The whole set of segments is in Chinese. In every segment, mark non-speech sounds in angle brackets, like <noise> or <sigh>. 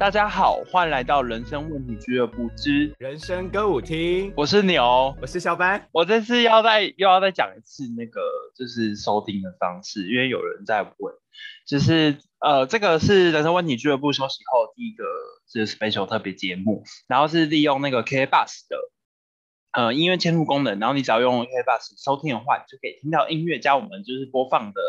大家好，欢迎来到人生问题俱乐部之人生歌舞厅，我是牛，我是小白。我这次要再又要再讲一次那个就是收听的方式，因为有人在问，就是呃这个是人生问题俱乐部休息后第一个就是 special 特别节目，然后是利用那个 K Bus 的呃音乐嵌入功能，然后你只要用 K Bus 收听的话，你就可以听到音乐加我们就是播放的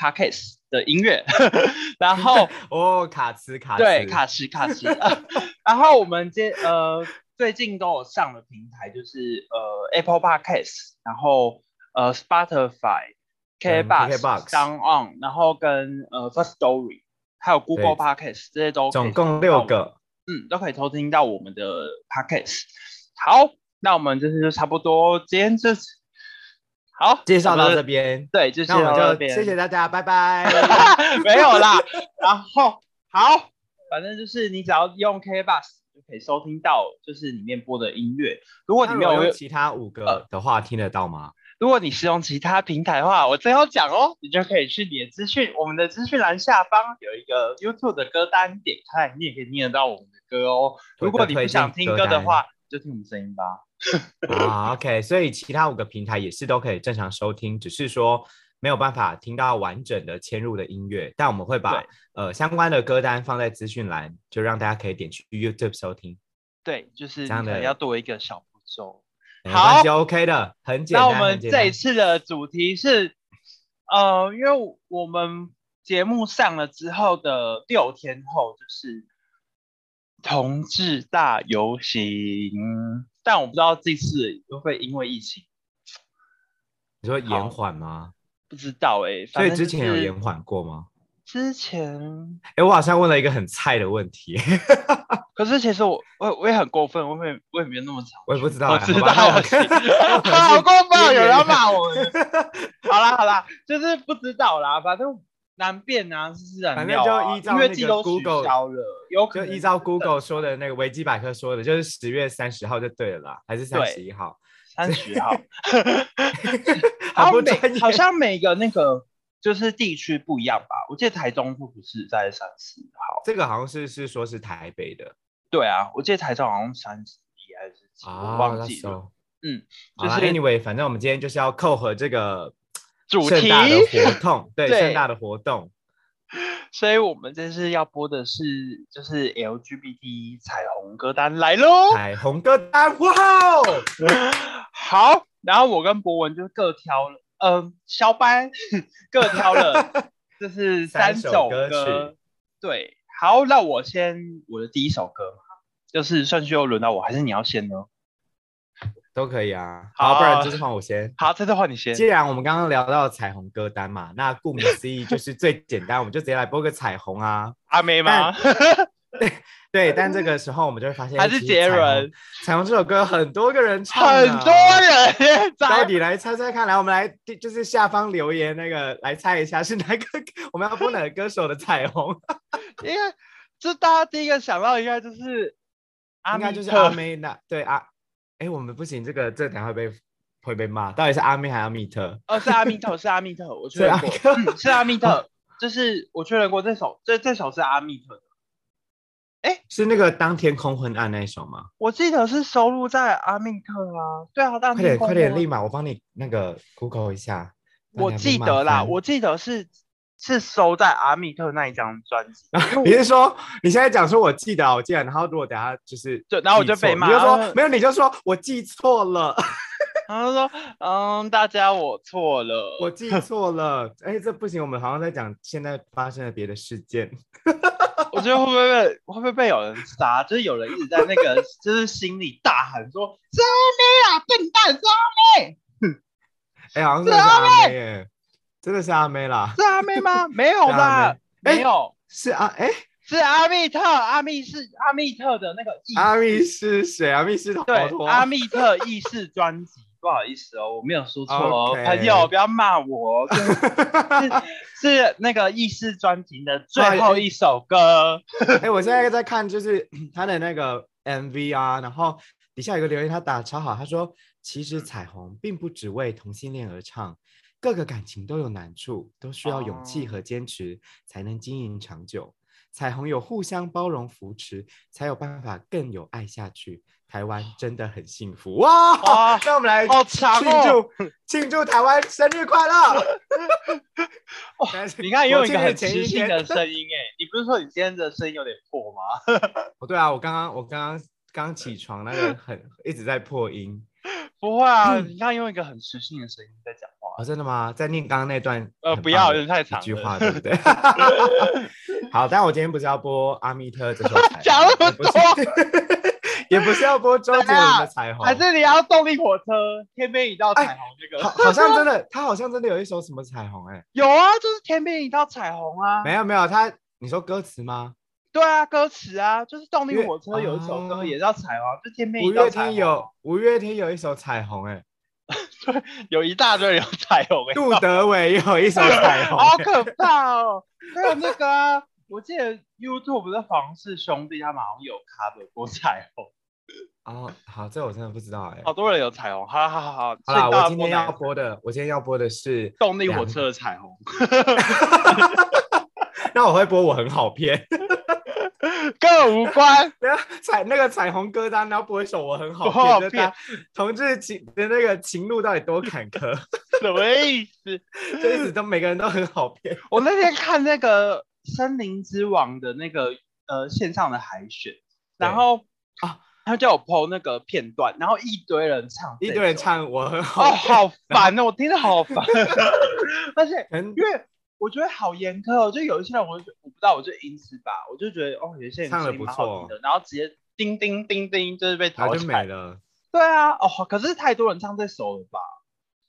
Podcast 的音乐，<laughs> 然后 <laughs> 哦卡词卡词对，卡斯卡斯。<laughs> 然后我们接呃最近都有上的平台就是呃 Apple Podcast，然后呃 Spotify、嗯 KBox、KKBOX Sound On，然后跟呃 First Story，还有 Google Podcast 这些都总共六个。嗯，都可以偷听到我们的 Podcast。好，那我们这次就差不多，今天这次好介绍到这边，对，就介那我们就谢谢大家，拜拜。<laughs> 没有啦。<laughs> 然后好，反正就是你只要用 K Bus 就可以收听到，就是里面播的音乐。如果你没有用，其他五呃个的话，听得到吗？如果你是用其他平台的话，我最后讲哦，你就可以去你的资讯，我们的资讯栏下方有一个 YouTube 的歌单，点开你也可以听得到我们的歌哦。如果你不想听歌的话，就听我们声音吧。<laughs> 啊，OK，所以其他五个平台也是都可以正常收听，只是说没有办法听到完整的嵌入的音乐，但我们会把呃相关的歌单放在资讯栏，就让大家可以点去 YouTube 收听。对，就是这样的要多一个小步骤。好就，OK 的，很简单。那我们这一次的主题是，呃，因为我们节目上了之后的六天后就是同志大游行，但我不知道这次会不会因为疫情，你说延缓吗？不知道哎、所以之前有延缓过吗？之前，哎，我好像问了一个很菜的问题，<laughs> 可是其实我我我也很过分，我也我也没有那么长，我也不知道我知道 <laughs> 好过分哦，有人要骂我。好啦好啦，就是不知道啦，反正难辨啊，是自然反正就依照那个 Google- 消了，有可能就依照 Google 说的那个维基百科说的，就是十月三十号就对了啦，还是三十一号？三十号，<laughs> 好好像不专业。每好像每个那个就是地区不一样吧，我记得台中不是在三十号，这个好像是是说是台北的。对啊，我记得台中好像三十一还是几，我忘记了。嗯，就是 Anyway，反正我们今天就是要扣合这个主题活动，对，盛大的活动。所以我们这次要播的是就是 LGBT 彩虹歌单来喽。彩虹歌单，哇哦！好，然后我跟博文就各挑了，嗯、肖班 <laughs> 各挑了，<laughs> 就是三首三首歌曲对，好，那我先我的第一首歌，就是顺序又轮到我，还是你要先呢？都可以啊。好好，不然就是换我先。好，这次换你先。既然我们刚刚聊到彩虹歌单嘛，那顾名思义就是最简单，我们就直接来播个彩虹啊。阿妹吗？<laughs> 对，但这个时候我们就会发现，还是杰伦？彩虹这首歌很多个人唱，很多。人到在底来猜猜看，来，我们来就是下方留言那个来猜一下是哪个我们要播哪个歌手的彩虹？<laughs> 因为这大家第一个想到应该就是应该就是阿妹那对啊，哎，我们不行，这个这等下会被会被骂，到底是阿密还是阿密特？哦，是阿密特，是阿密特，我确认过，是阿密嗯，是阿密特，就是我确认过这首，这这首是阿密特的，是那个当天空昏暗那一首吗？我记得是收录在阿密特啊，对啊，但快点快点，立马，我帮你那个 Google 一下。我记得啦，我记得是是收在阿密特那一张专辑，<laughs> 你是说你现在讲说我记得啊，我记得，然后如果等下就是就然后我就被骂你就说呃没有，你就说我记错了，<laughs> 然后说，嗯，大家我错了，<laughs> 我记错了。哎，这不行，我们好像在讲现在发生的别的事件。我觉得会不会被会不会被有人杀？就是有人一直在那个就是心里大喊说：“是阿妹啊，笨蛋，是阿妹，哎，好像是阿妹耶，真的是阿妹啦，是阿妹吗？”没有啦，没有，是阿哎，是阿密特，阿密是阿密特的那个意阿密是谁？阿密是头对阿密特意识专辑，不好意思哦，我没有说错哦朋友不要骂我哦，是是那个意识专辑的最后一首歌。哎、我现在在看，就是 <clears throat> 他的那个 MV 啊，然后底下有个留言，他打得超好，他说：“其实彩虹并不只为同性恋而唱，各个感情都有难处，都需要勇气哦和坚持才能经营长久。彩虹有互相包容扶持，才有办法更有爱下去。台湾真的很幸福哇！哇那我们来好长庆哦！祝 <laughs> 庆祝台湾生日快乐！<laughs> 你看，用一个很磁性的声音，哎，你不是说你今天的声音有点破吗？<laughs> 哦，对啊，我刚刚我刚刚刚起床，那个很一直在破音。不会啊，你看用一个很磁性的声音在讲话。哦，真的吗？在念刚刚那段呃，不要，太长一句话，了。对不对？<laughs> 好，但我今天不是要播阿密特这首讲那么也不是 <laughs> 也不是要播周杰伦的彩虹，还是你要动力火车天边一道彩虹那个？好好像真的，他好像真的有一首什么彩虹、哎，有啊，就是天边一道彩虹啊。没有没有，他你说歌词吗？对啊，歌词啊，就是动力火车有一首歌哦也叫彩虹，就天边五一道彩虹。月天有五月天有一首彩虹、哎，<laughs> 有一大堆人有彩虹哎、杜德伟有一首彩虹、<laughs> 好哎可怕哦！还有那个啊，我记得 YouTube 的房氏兄弟他们好像有 cover 过彩虹，哦，好，这我真的不知道、哎。好多人有彩虹。好好好好，好啦，所以大家我今天要播的，我今天要播的是动力火车的彩虹，<laughs> 那我会播我很好骗，<laughs> 跟我无关。<laughs> 然后彩那个彩虹歌单，然后播一首我很好 <laughs> 我好骗，同志情的那个情路到底多坎坷，什么意思？就一直都每个人都很好骗。我那天看那个《森林之王》的那个呃线上的海选，然后啊，他叫我 PO 那个片段，然后一堆人唱，一堆人，唱我很好好烦哦，我听着好烦，而且很因为我觉得好严苛哦，就有一些人我就我不知道，我就因此吧，我就觉得哦，有一些人唱的不错然后直接叮叮叮叮就是被淘汰没。了。对啊，哦，可是太多人唱这首了吧？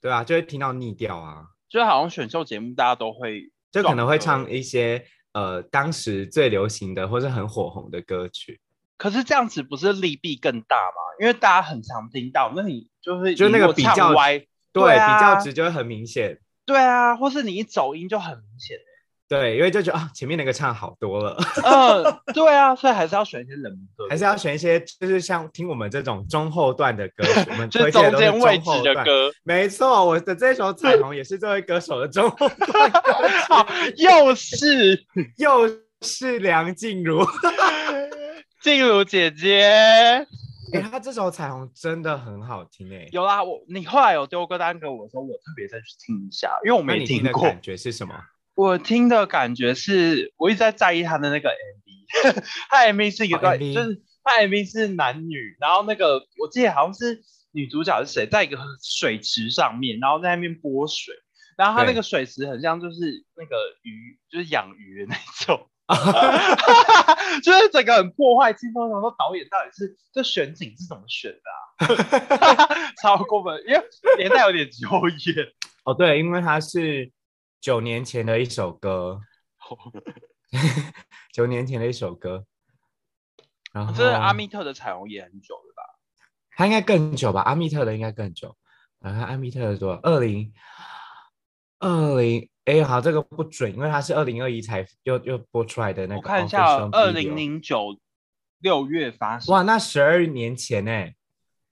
对啊，就会听到腻掉啊，就好像选秀节目大家都会，就可能会唱一些呃当时最流行的或是很火红的歌曲，可是这样子不是利弊更大吗？因为大家很常听到，那你就会就那个比较歪，对，对啊比较值就会很明显。对啊，或是你一走音就很明显。对，因为就觉得啊，前面那个唱好多了，<laughs> 嗯，对啊，所以还是要选一些冷门歌，还是要选一些就是像听我们这种中后段的歌，我们 <laughs> 就是中推荐的都是间位置。的歌。<laughs> 没错，我的这首《彩虹》也是这位歌手的中后段歌好，又是，又是梁静茹。静茹姐姐。哎、他这首《彩虹》真的很好听哎、有啦，我你后来有丢歌单给我的时候，我特别再去听一下，因为我没听的过。感觉是什么？<laughs> 我听的感觉是，我一直在在意他的那个 MV，<laughs> 他 MV 是一个就是他 MV 是男女，然后那个我记得好像是女主角是谁，在一个水池上面，然后在那边拨水，然后他那个水池很像就是那个鱼，就是养鱼的那种，<laughs> 就是整个很破坏气氛。我想说导演到底是这选景是怎么选的啊？<laughs> 超过分，因为年代有点久远。哦，对，因为它是九年前的一首歌，<laughs> 九年前的一首歌。然后这是阿密特的彩虹也很久了吧？他应该更久吧？阿密特的应该更久。然后阿密特的多少，二零二零，哎，好，这个不准，因为它是二零二一才又又播出来的那个。我看一下，二零。零九六月发生。哇，那十二年前呢？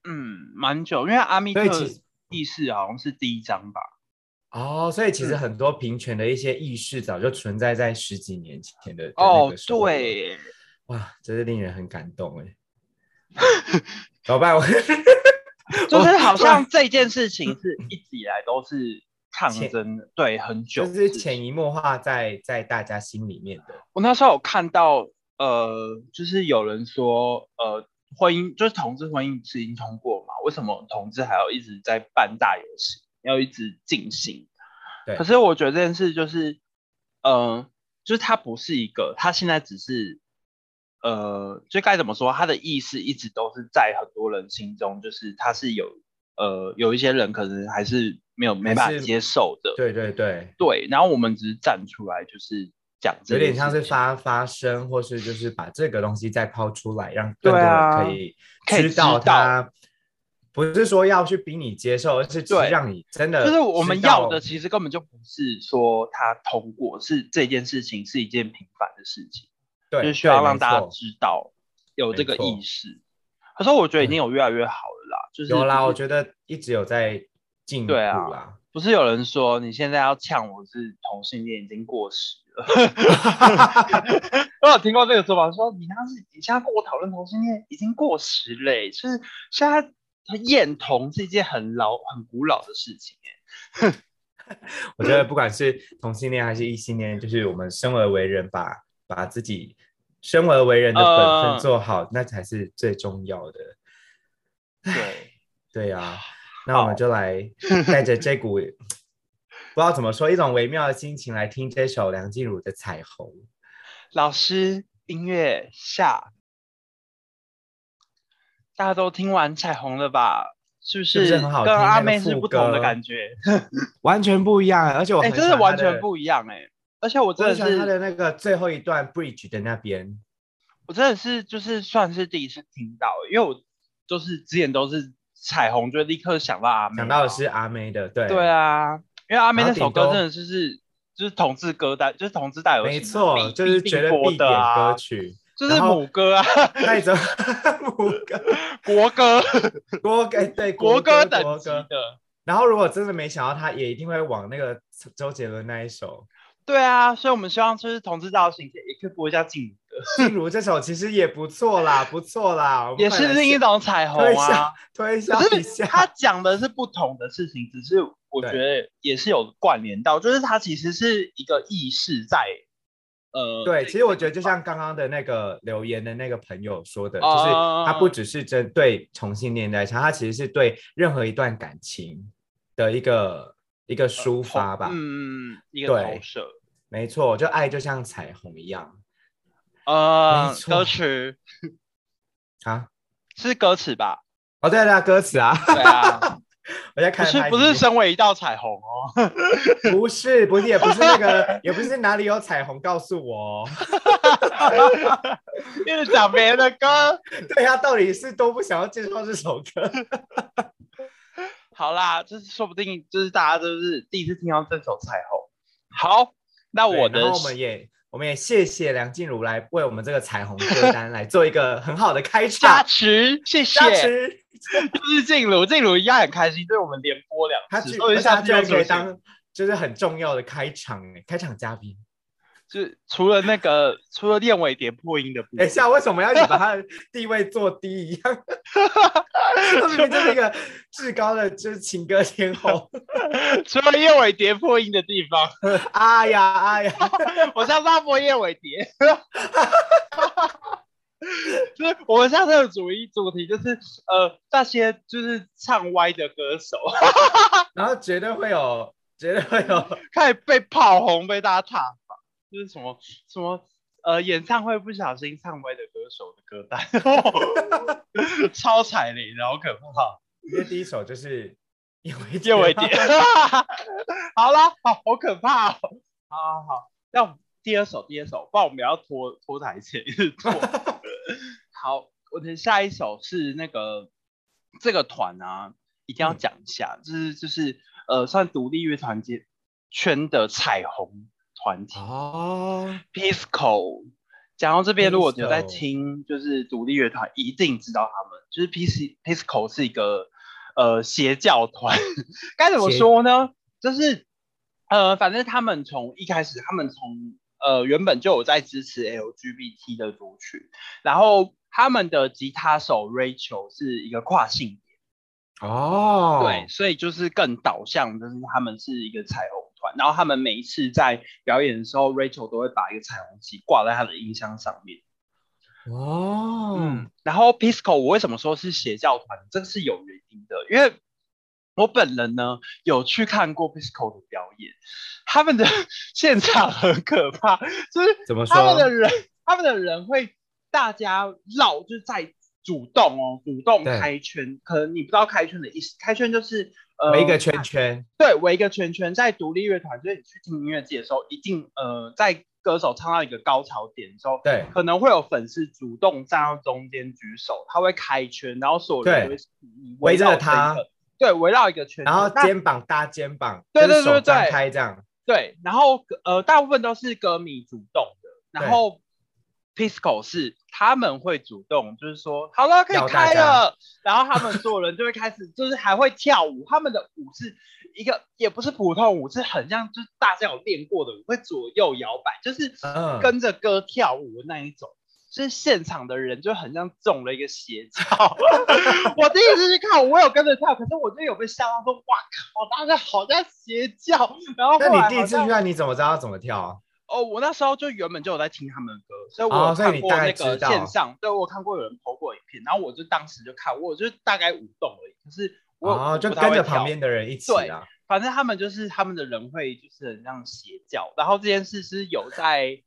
嗯，蛮久，因为阿密特意识好像是第一章吧。哦，所以其实嗯很多平权的一些意识早就存在在十几年前的哦对，哇，真是令人很感动哎。<laughs> 怎么办？我 <laughs> 就是好像这件事情是一直以来都是抗争，对，很久就是。潜移默化在在大家心里面的。我那时候有看到，呃，就是有人说，呃，婚姻就是同志婚姻是已经通过嘛，为什么同志还要一直在办大游戏，要一直进行？对可是我觉得这件事就是，呃，就是它不是一个，它现在只是，呃，就该怎么说，他的意识一直都是在很多人心中，就是他是有，呃，有一些人可能还是没有没办法接受的，对对对，对，然后我们只是站出来，就是讲这件有点像是发发声，或是就是把这个东西再抛出来，让更多人可以知道它。不是说要去逼你接受，而是对让你真的就是我们要的，其实根本就不是说他通过，是这件事情是一件平凡的事情，对，就是需要让大家知道有这个意识。可是我觉得已经有越来越好了啦，就是有啦，我觉得一直有在进步对啊啦。不是有人说你现在要呛我是同性恋已经过时了？<laughs> 我有听过这个说法，说你那是你现在跟我讨论同性恋已经过时嘞，就是现在厌同是一件很老很古老的事情哎。<laughs> 我觉得不管是同性恋还是异性恋，就是我们生而为人，把把自己生而为人的本分做好，那才是最重要的。对对呀。那我们就来带着这股 <laughs> 不知道怎么说一种微妙的心情来听这首梁静茹的《彩虹》。老师，音乐下，大家都听完《彩虹》了吧？是不是跟阿妹是不同的感觉？<laughs> 完全不一样，而且我哎，真的完全不一样哎！而且我真的是他的那个最后一段 bridge 的那边，我真的是就是算是第一次听到，因为我就是之前都是。彩虹就立刻想到阿妹，想到的是阿妹的，对对啊，因为阿妹那首歌真的就是就是同志歌单，就是同志带有没错，就是绝对必点歌曲，就是母歌啊，<laughs> 带着 <laughs> 母歌、国歌、国歌对 <laughs> 国歌等级的。然后如果真的没想到，他也一定会往那个周杰伦那一首。对啊，所以我们希望就是同志造型也可以播一下静茹的。静茹这首其实也不错啦，不错啦，也是另一种彩虹啊。推一下，他讲的是不同的事情，只是我觉得也是有关联到，就是他其实是一个意识在，呃，对，其实我觉得就像刚刚的那个留言的那个朋友说的，就是他不只是针对同性恋在唱，他其实是对任何一段感情的一个。一个抒发吧，嗯，一个投射，没错，就爱就像彩虹一样，呃，歌词。<laughs> 啊，是歌词吧？哦，对对，歌词啊，对啊，<laughs> 我在看，不是不是？身为一道彩虹哦，<laughs> 不是不是也不是那个，也不是哪里有彩虹告诉我，一直讲别人的歌，对他，到底是都不想要介绍这首歌。好啦，就是说不定就是大家都是第一次听到这首《彩虹》。好，那我的，我们也我们也谢谢梁静茹来为我们这个彩虹歌单 <laughs> 来做一个很好的开场。加持，谢谢。加持，就是静茹，静茹一样很开心，对我们连播两次，所以下次可以当就是很重要的开场开场嘉宾。就除了那个，除了练尾蝶破音的部分，等一下为什么要你把他的地位做低一样？<laughs> 他明明就是一个至高的，就是情歌天后。<laughs> 除了燕尾蝶破音的地方，哎 <laughs> 呀哎呀，我上次播燕尾蝶。就是我们下次的主一主题就是呃那些就是唱歪的歌手，然后绝对会有，绝对会有，开始被炮红，被大家挞。就是什么什么呃演唱会不小心唱歪的歌手的歌单，<laughs> 超彩铃，好可怕。因为第一首就是叶伟叶伟蝶，<laughs> 好啦，好好可怕哦。好好好，那第二首第二首，不然我们要拖拖台前一直拖。<laughs> 好，我的下一首是那个这个团啊，一定要讲一下，就是就是呃算独立乐团界圈的彩虹。团体哦，Pisco，讲到这边，如果有在听，就是独立乐团，一定知道他们，就是 P C Pisco 是一个呃邪教团，<laughs> 该怎么说呢？就是呃，反正他们从一开始，他们从呃原本就有在支持 LGBT 的族群，然后他们的吉他手 Rachel 是一个跨性别，哦，对，所以就是更导向，就是他们是一个彩虹。然后他们每一次在表演的时候，Rachel 都会把一个彩虹旗挂在他的音箱上面。哦，嗯，然后 Pisco 我为什么说是邪教团？这个是有原因的，因为我本人呢有去看过 Pisco 的表演，他们的现场很可怕，就是怎么说？他们的人，他们的人会大家绕，就是在主动哦，主动开圈。可能你不知道开圈的意思，开圈就是呃。围一个圈圈，对，围一个圈圈，在独立乐团，就是你去听音乐节的时候，一定呃，在歌手唱到一个高潮点的时候，对，可能会有粉丝主动站到中间举手，他会开圈，然后所有人会围着他，对，围绕一个圈，然后肩膀搭肩膀，对对对对，开这样，对，然后呃，大部分都是歌迷主动的，然后 Pisco 是他们会主动，就是说好了可以开了，然后他们所有人就会开始，就是还会跳舞。他们的舞是一个也不是普通舞，是很像就是大家有练过的舞，会左右摇摆，就是跟着歌跳舞的那一种。就是现场的人就很像中了一个邪教。<laughs> 我第一次去看，我有跟着跳，可是我就有被吓到，说哇靠，大家好像邪教。然后，那你第一次去看，你怎么知道怎么跳啊？哦，我那时候就原本就有在听他们的歌，所以我看过那个线上，对我看过有人投过影片，然后我就当时就看，我就大概舞动而已。可是我就跟着旁边的人一起啊。反正他们就是他们的人会就是很像邪教。然后这件事是有在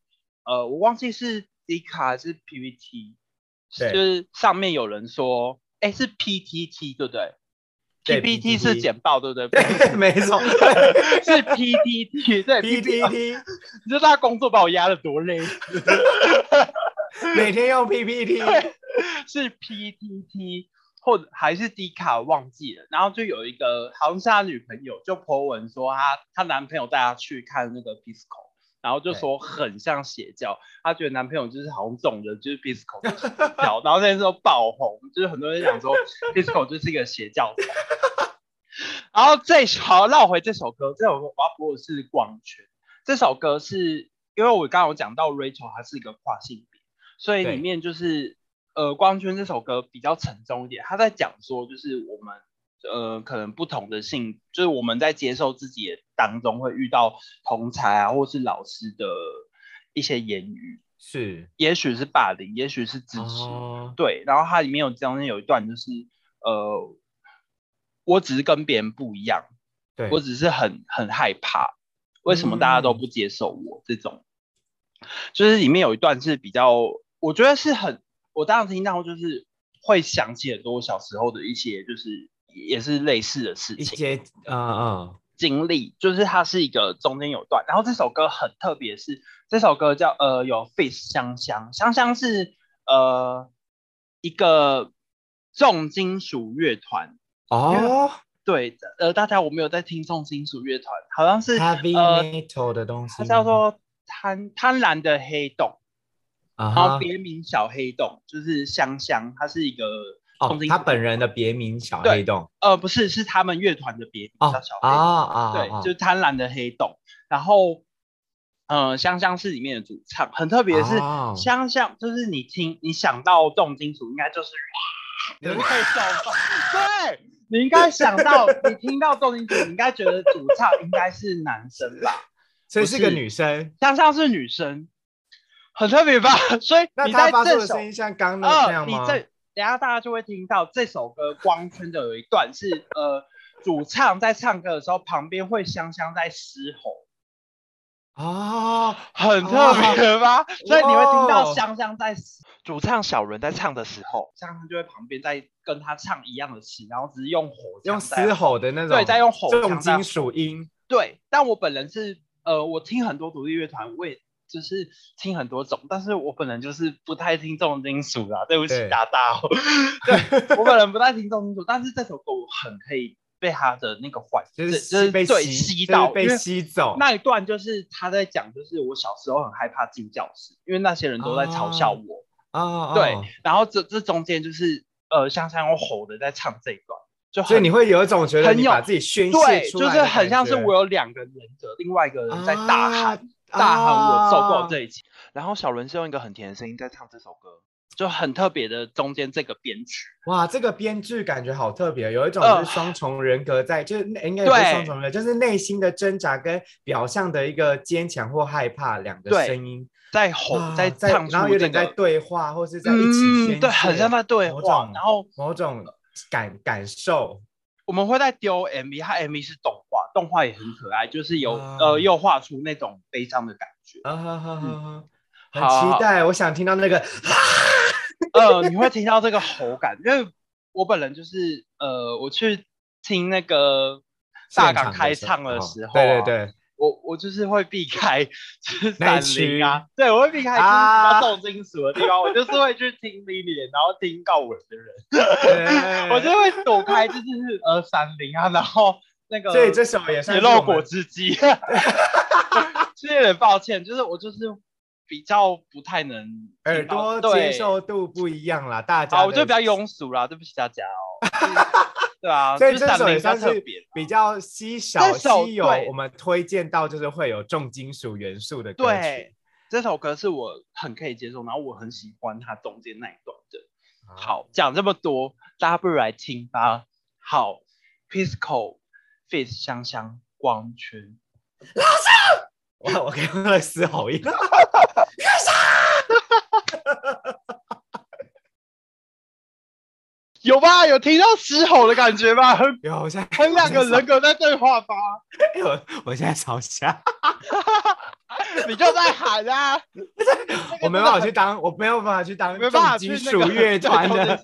呃，我忘记是 D 卡还是 PPT，就是上面有人说，哎，是 PTT 对不对？PPT 是简报，对不对？对，没错，<laughs> 是 PPT，对 PPT。你知道他工作把我压的多累？每天用 PPT，<laughs> 是 PPT，或者还是 D 卡，忘记了。然后就有一个好像是他女朋友，就 po 文说他他男朋友带他去看那个 Pisco。然后就说很像邪教，她觉得男朋友就是好像中的就是 Bisco 邪教，然后那时候爆红，就是很多人讲说 <laughs> Bisco 就是一个邪教。然后这好绕回这首歌，这首歌我要播的是光圈。这首歌是因为我刚刚有讲到 Rachel 她是一个跨性别，所以里面就是呃光圈这首歌比较沉重一点，他在讲说就是我们。呃，可能不同的性，就是我们在接受自己当中会遇到同才啊，或是老师的一些言语，是，也许是霸凌，也许是支持，对。然后它里面有中间有一段，就是呃，我只是跟别人不一样，对我只是很很害怕，为什么大家都不接受我这种？就是里面有一段是比较，我觉得是很，我当时听到就是会想起很多小时候的一些就是。也是类似的事情，一些啊啊经历，就是它是一个中间有段，然后这首歌很特别，是这首歌叫呃有 face 香香香香是呃一个重金属乐团。哦，对呃大家我没有在听重金属乐团，好像是 heavy metal 的东西，它叫做贪贪婪的黑洞，然后别名小黑洞，就是香香，它是一个。哦，他本人的别名小黑洞，呃，不是，是他们乐团的别名叫小黑洞，啊啊，对，就是贪婪的黑洞。然后，呃，香香是里面的主唱，很特别的是，香香就是你听，你想到重金属，应该就是 <laughs> 人会笑对，你应该想到，你听到重金属，你应该觉得主唱应该是男生吧？<laughs> 所以是个女生，香香是女生，很特别吧？<laughs> 所以你在这声音像刚那样吗？等下大家就会听到这首歌光圈的有一段是呃主唱在唱歌的时候旁边会香香在嘶吼啊，很特别吧？所以你会听到香香在主唱小伦在唱的时候，香香就会旁边在跟他唱一样的词，然后只是用吼用嘶吼的那种对，在用吼这种金属音对。但我本人是呃我听很多独立乐团为。就是听很多种，但是我本人就是不太听重金属啦，对不起大大。<laughs> 对我本人不太听重金属，但是这首歌我很可以被他的那个坏，就是就是被吸到，被吸走。那一段就是他在讲，就是我小时候很害怕进教室，因为那些人都在嘲笑我啊。对，然后这这中间就是呃，香香用吼的在唱这一段，就所以你会有一种觉得你把自己宣泄出来，就是很像是我有两个人格，另外一个人在大喊。大喊我受够这一切，然后小伦是用一个很甜的声音在唱这首歌，就很特别的中间这个编曲。哇，这个编剧感觉好特别，有一种是双重人格在，就是应该不是双重人格，就是内心的挣扎跟表象的一个坚强或害怕两个声音在吼在唱，然后有点在对话或是在一起宣对，很像在对话，然后某种感感受。我们会在丢 MV，他 MV 是动画，动画也很可爱，就是有呃又画出那种悲伤的感觉。啊哈哈哈！很期待，我想听到那个 <laughs> <laughs> 呃，你会听到这个吼感，因为我本人就是呃，我去听那个大港开唱的时候，对对对。我我就是会避开，就是闪灵啊，对我会避开就是比较重金属的地方，我就是会去听 Lily，然后听告文的人，<laughs> 我就会躲开，就是呃闪灵啊，然后那个，所以这首也是血肉果汁机，其 <laughs> 实有点抱歉，就是我就是比较不太能耳朵接受度不一样啦，大家。啊，我就比较庸俗啦，对不起大家哦。<laughs> 对啊，所以这首也算是比较稀少、稀有，我们推荐到就是会有重金属元素的歌曲。这首歌是我很可以接受，然后我很喜欢它中间那一段的。好，讲这么多，大家不如来听吧。好，Pisco Face 香香光圈。老师，我我刚刚嘶吼一有吧？有听到嘶吼的感觉吗？有，我现在 <laughs> 很两个人格在对话吧？<laughs> 我我现在吵架，<laughs> 你就在喊啊！我没办法去当，我没有办法去当重金属乐团的。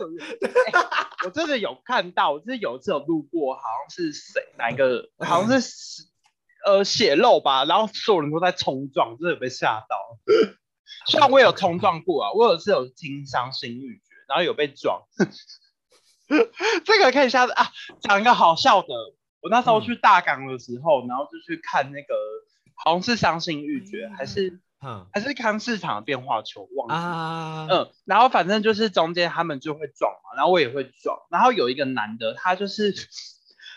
我真的有看到，我是有次有路过，好像是谁哪一个，好像是呃血肉吧，然后所有人都在冲撞，真的被吓到。虽然我有冲撞过啊，我有次有听伤心欲绝，然后有被撞。<laughs> 这个可以下次啊，讲一个好笑的。我那时候去大港的时候，然后就去看那个，好像是伤心欲绝，还是嗯，还是看市场的变化球，忘记啊。嗯，然后反正就是中间他们就会撞嘛，然后我也会撞。然后有一个男的，他就是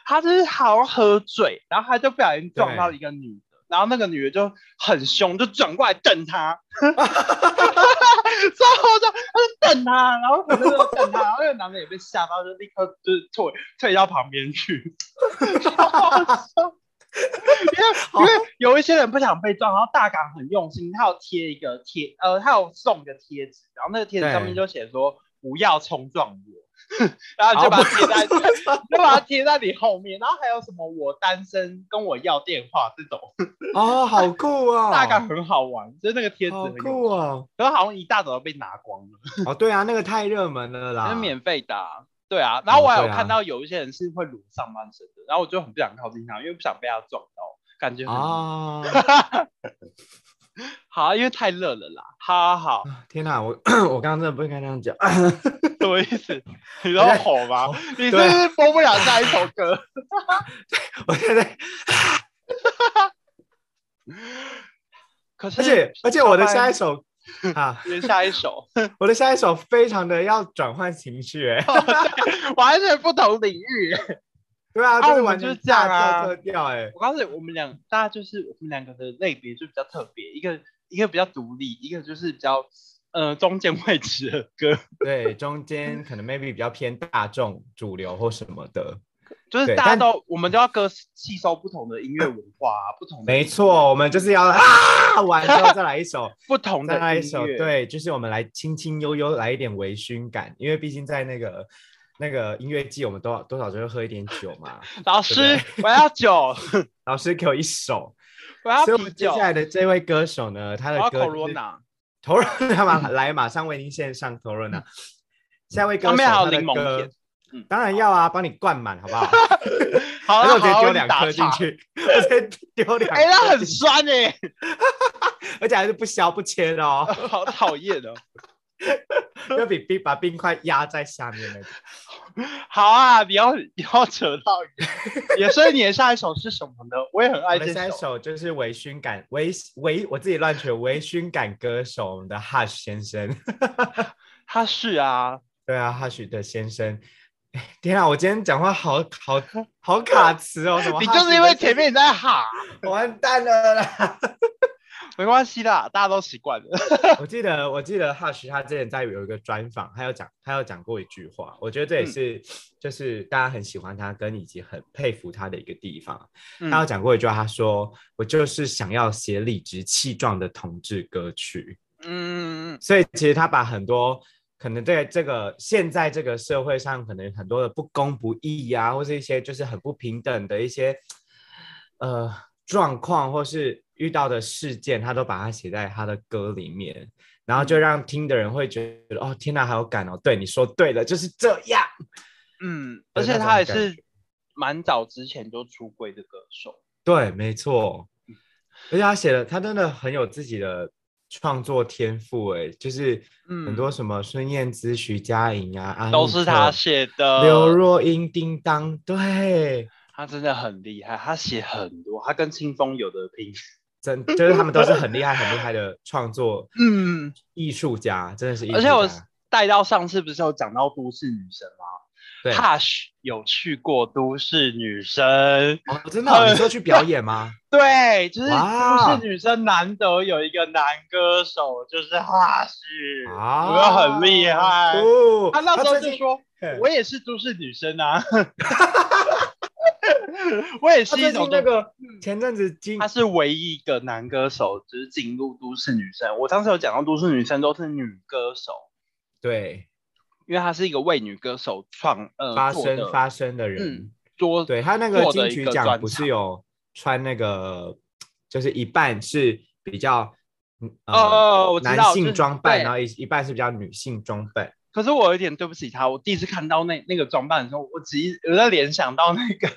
他就是好像喝醉，然后他就不小心撞到一个女。然后那个女的就很凶，就转过来瞪他，<laughs> 之后就他就瞪他，然后反正就瞪他，然后那个男的也被吓到，就立刻就是退退到旁边去。<laughs> 因为因为有一些人不想被撞，然后大港很用心，他有贴一个贴，呃，他有送一个贴纸，然后那个贴纸上面就写说不要冲撞我。<laughs> 然后就把它贴在，就把它贴在你后面。然后还有什么我单身，跟我要电话这种。哦，好酷啊！<laughs> 大概很好玩，就是那个贴纸很酷啊。然后好像一大早就被拿光了。哦，对啊，那个太热门了啦。是免费的。对啊。然后我还有看到有一些人是会裸上半身的，然后我就很不想靠近他，因为不想被他撞到，感觉啊。<laughs> <laughs> 好，因为太热了啦。好好，天哪，我 <coughs> 我刚刚真的不应该那样讲，<laughs> 什么意思？你在吼吗？<laughs> 你是不是播不了下一首歌？我现在，可是，而且而且我的下一首啊，下一首，我的下一首非常的要转换情绪，哎，完全不同领域。对啊，就是完全这样啊，特调哎！我告诉你，我们两大家就是我们两个的类别就比较特别，一个一个比较独立，一个就是比较呃中间位置的歌。<laughs> 对，中间可能 maybe 比较偏大众、主流或什么的，就是大家都我们都要歌吸收不同的音乐文化，不同。没错，我们就是要啊，完之后再来一首 <laughs> 不同的一首，对，就是我们来轻轻悠悠来一点微醺感，因为毕竟在那个。那个音乐季，我们多少多少就会喝一点酒嘛。<laughs> 老师，我要酒。<laughs> 老师给我一首。<laughs> 我要啤酒。接下来的这位歌手呢，他的歌。投罗娜。投罗娜嘛，来，马上为您献上投罗娜。下一位歌手他的歌，当然要啊，帮你灌满，好不好？好，我直接丢两颗进去，直接丢两。哎，那很酸哎，而且还是不削不切的哦，好讨厌哦。<laughs> 要比冰把冰块压在下面那种。<laughs> 好啊，你要 <laughs> 你要扯到也，所以你的下一首是什么呢？我也很爱这首。下一首就是微醺感微微，我自己乱取微醺感歌手，我们的 Hush 先生。他是啊，对啊，Hush 的先生。天啊，我今天讲话好好好卡词哦，什么？你就是因为前面你在哈，完蛋了啦。没关系啦，大家都习惯了。<laughs> 我记得，我记得 Hush 他之前在有一个专访，他有讲，他有讲过一句话，我觉得这也是就是大家很喜欢他，跟以及很佩服他的一个地方。他有讲过一句话，他说：“我就是想要写理直气壮的同志歌曲。”嗯，所以其实他把很多可能在这个现在这个社会上，可能很多的不公不义呀，或是一些就是很不平等的一些呃状况，或是。遇到的事件，他都把它写在他的歌里面，然后就让听的人会觉得，哦，天哪，好有感哦！对，你说对了，就是这样。嗯，<laughs> 而且他也是蛮早之前就出柜的歌手。对，没错。而且他写的，他真的很有自己的创作天赋，哎，就是很多什么孙燕姿、徐佳莹啊，都是他写的。刘若英、叮当，对他真的很厉害，他写很多，他跟清风有的拼。真就是他们都是很厉害、很厉害的创作嗯，艺术家，真的是艺术而且我。带到上次不是有讲到都市女神吗？对，？Hush 有去过都市女神，哦，真的哦、你说去表演吗？<laughs> 对，就是都市女生难得有一个男歌手，就是 Hush，啊，有没有很厉害？哦。他那时候就说：“我也是都市女生啊，<laughs> <laughs> 我也是一种那个前阵子金他是唯一一个男歌手，就是进入都市女生。我当时有讲到，都市女生都是女歌手，对因为他是一个为女歌手创呃发声发声的人，嗯做对他那个金曲奖不是有穿那个，就是一半是比较嗯哦男性装扮，对然后一一半是比较女性装扮。可是我有点对不起他，我第一次看到那那个装扮的时候，我只一我在联想到那个，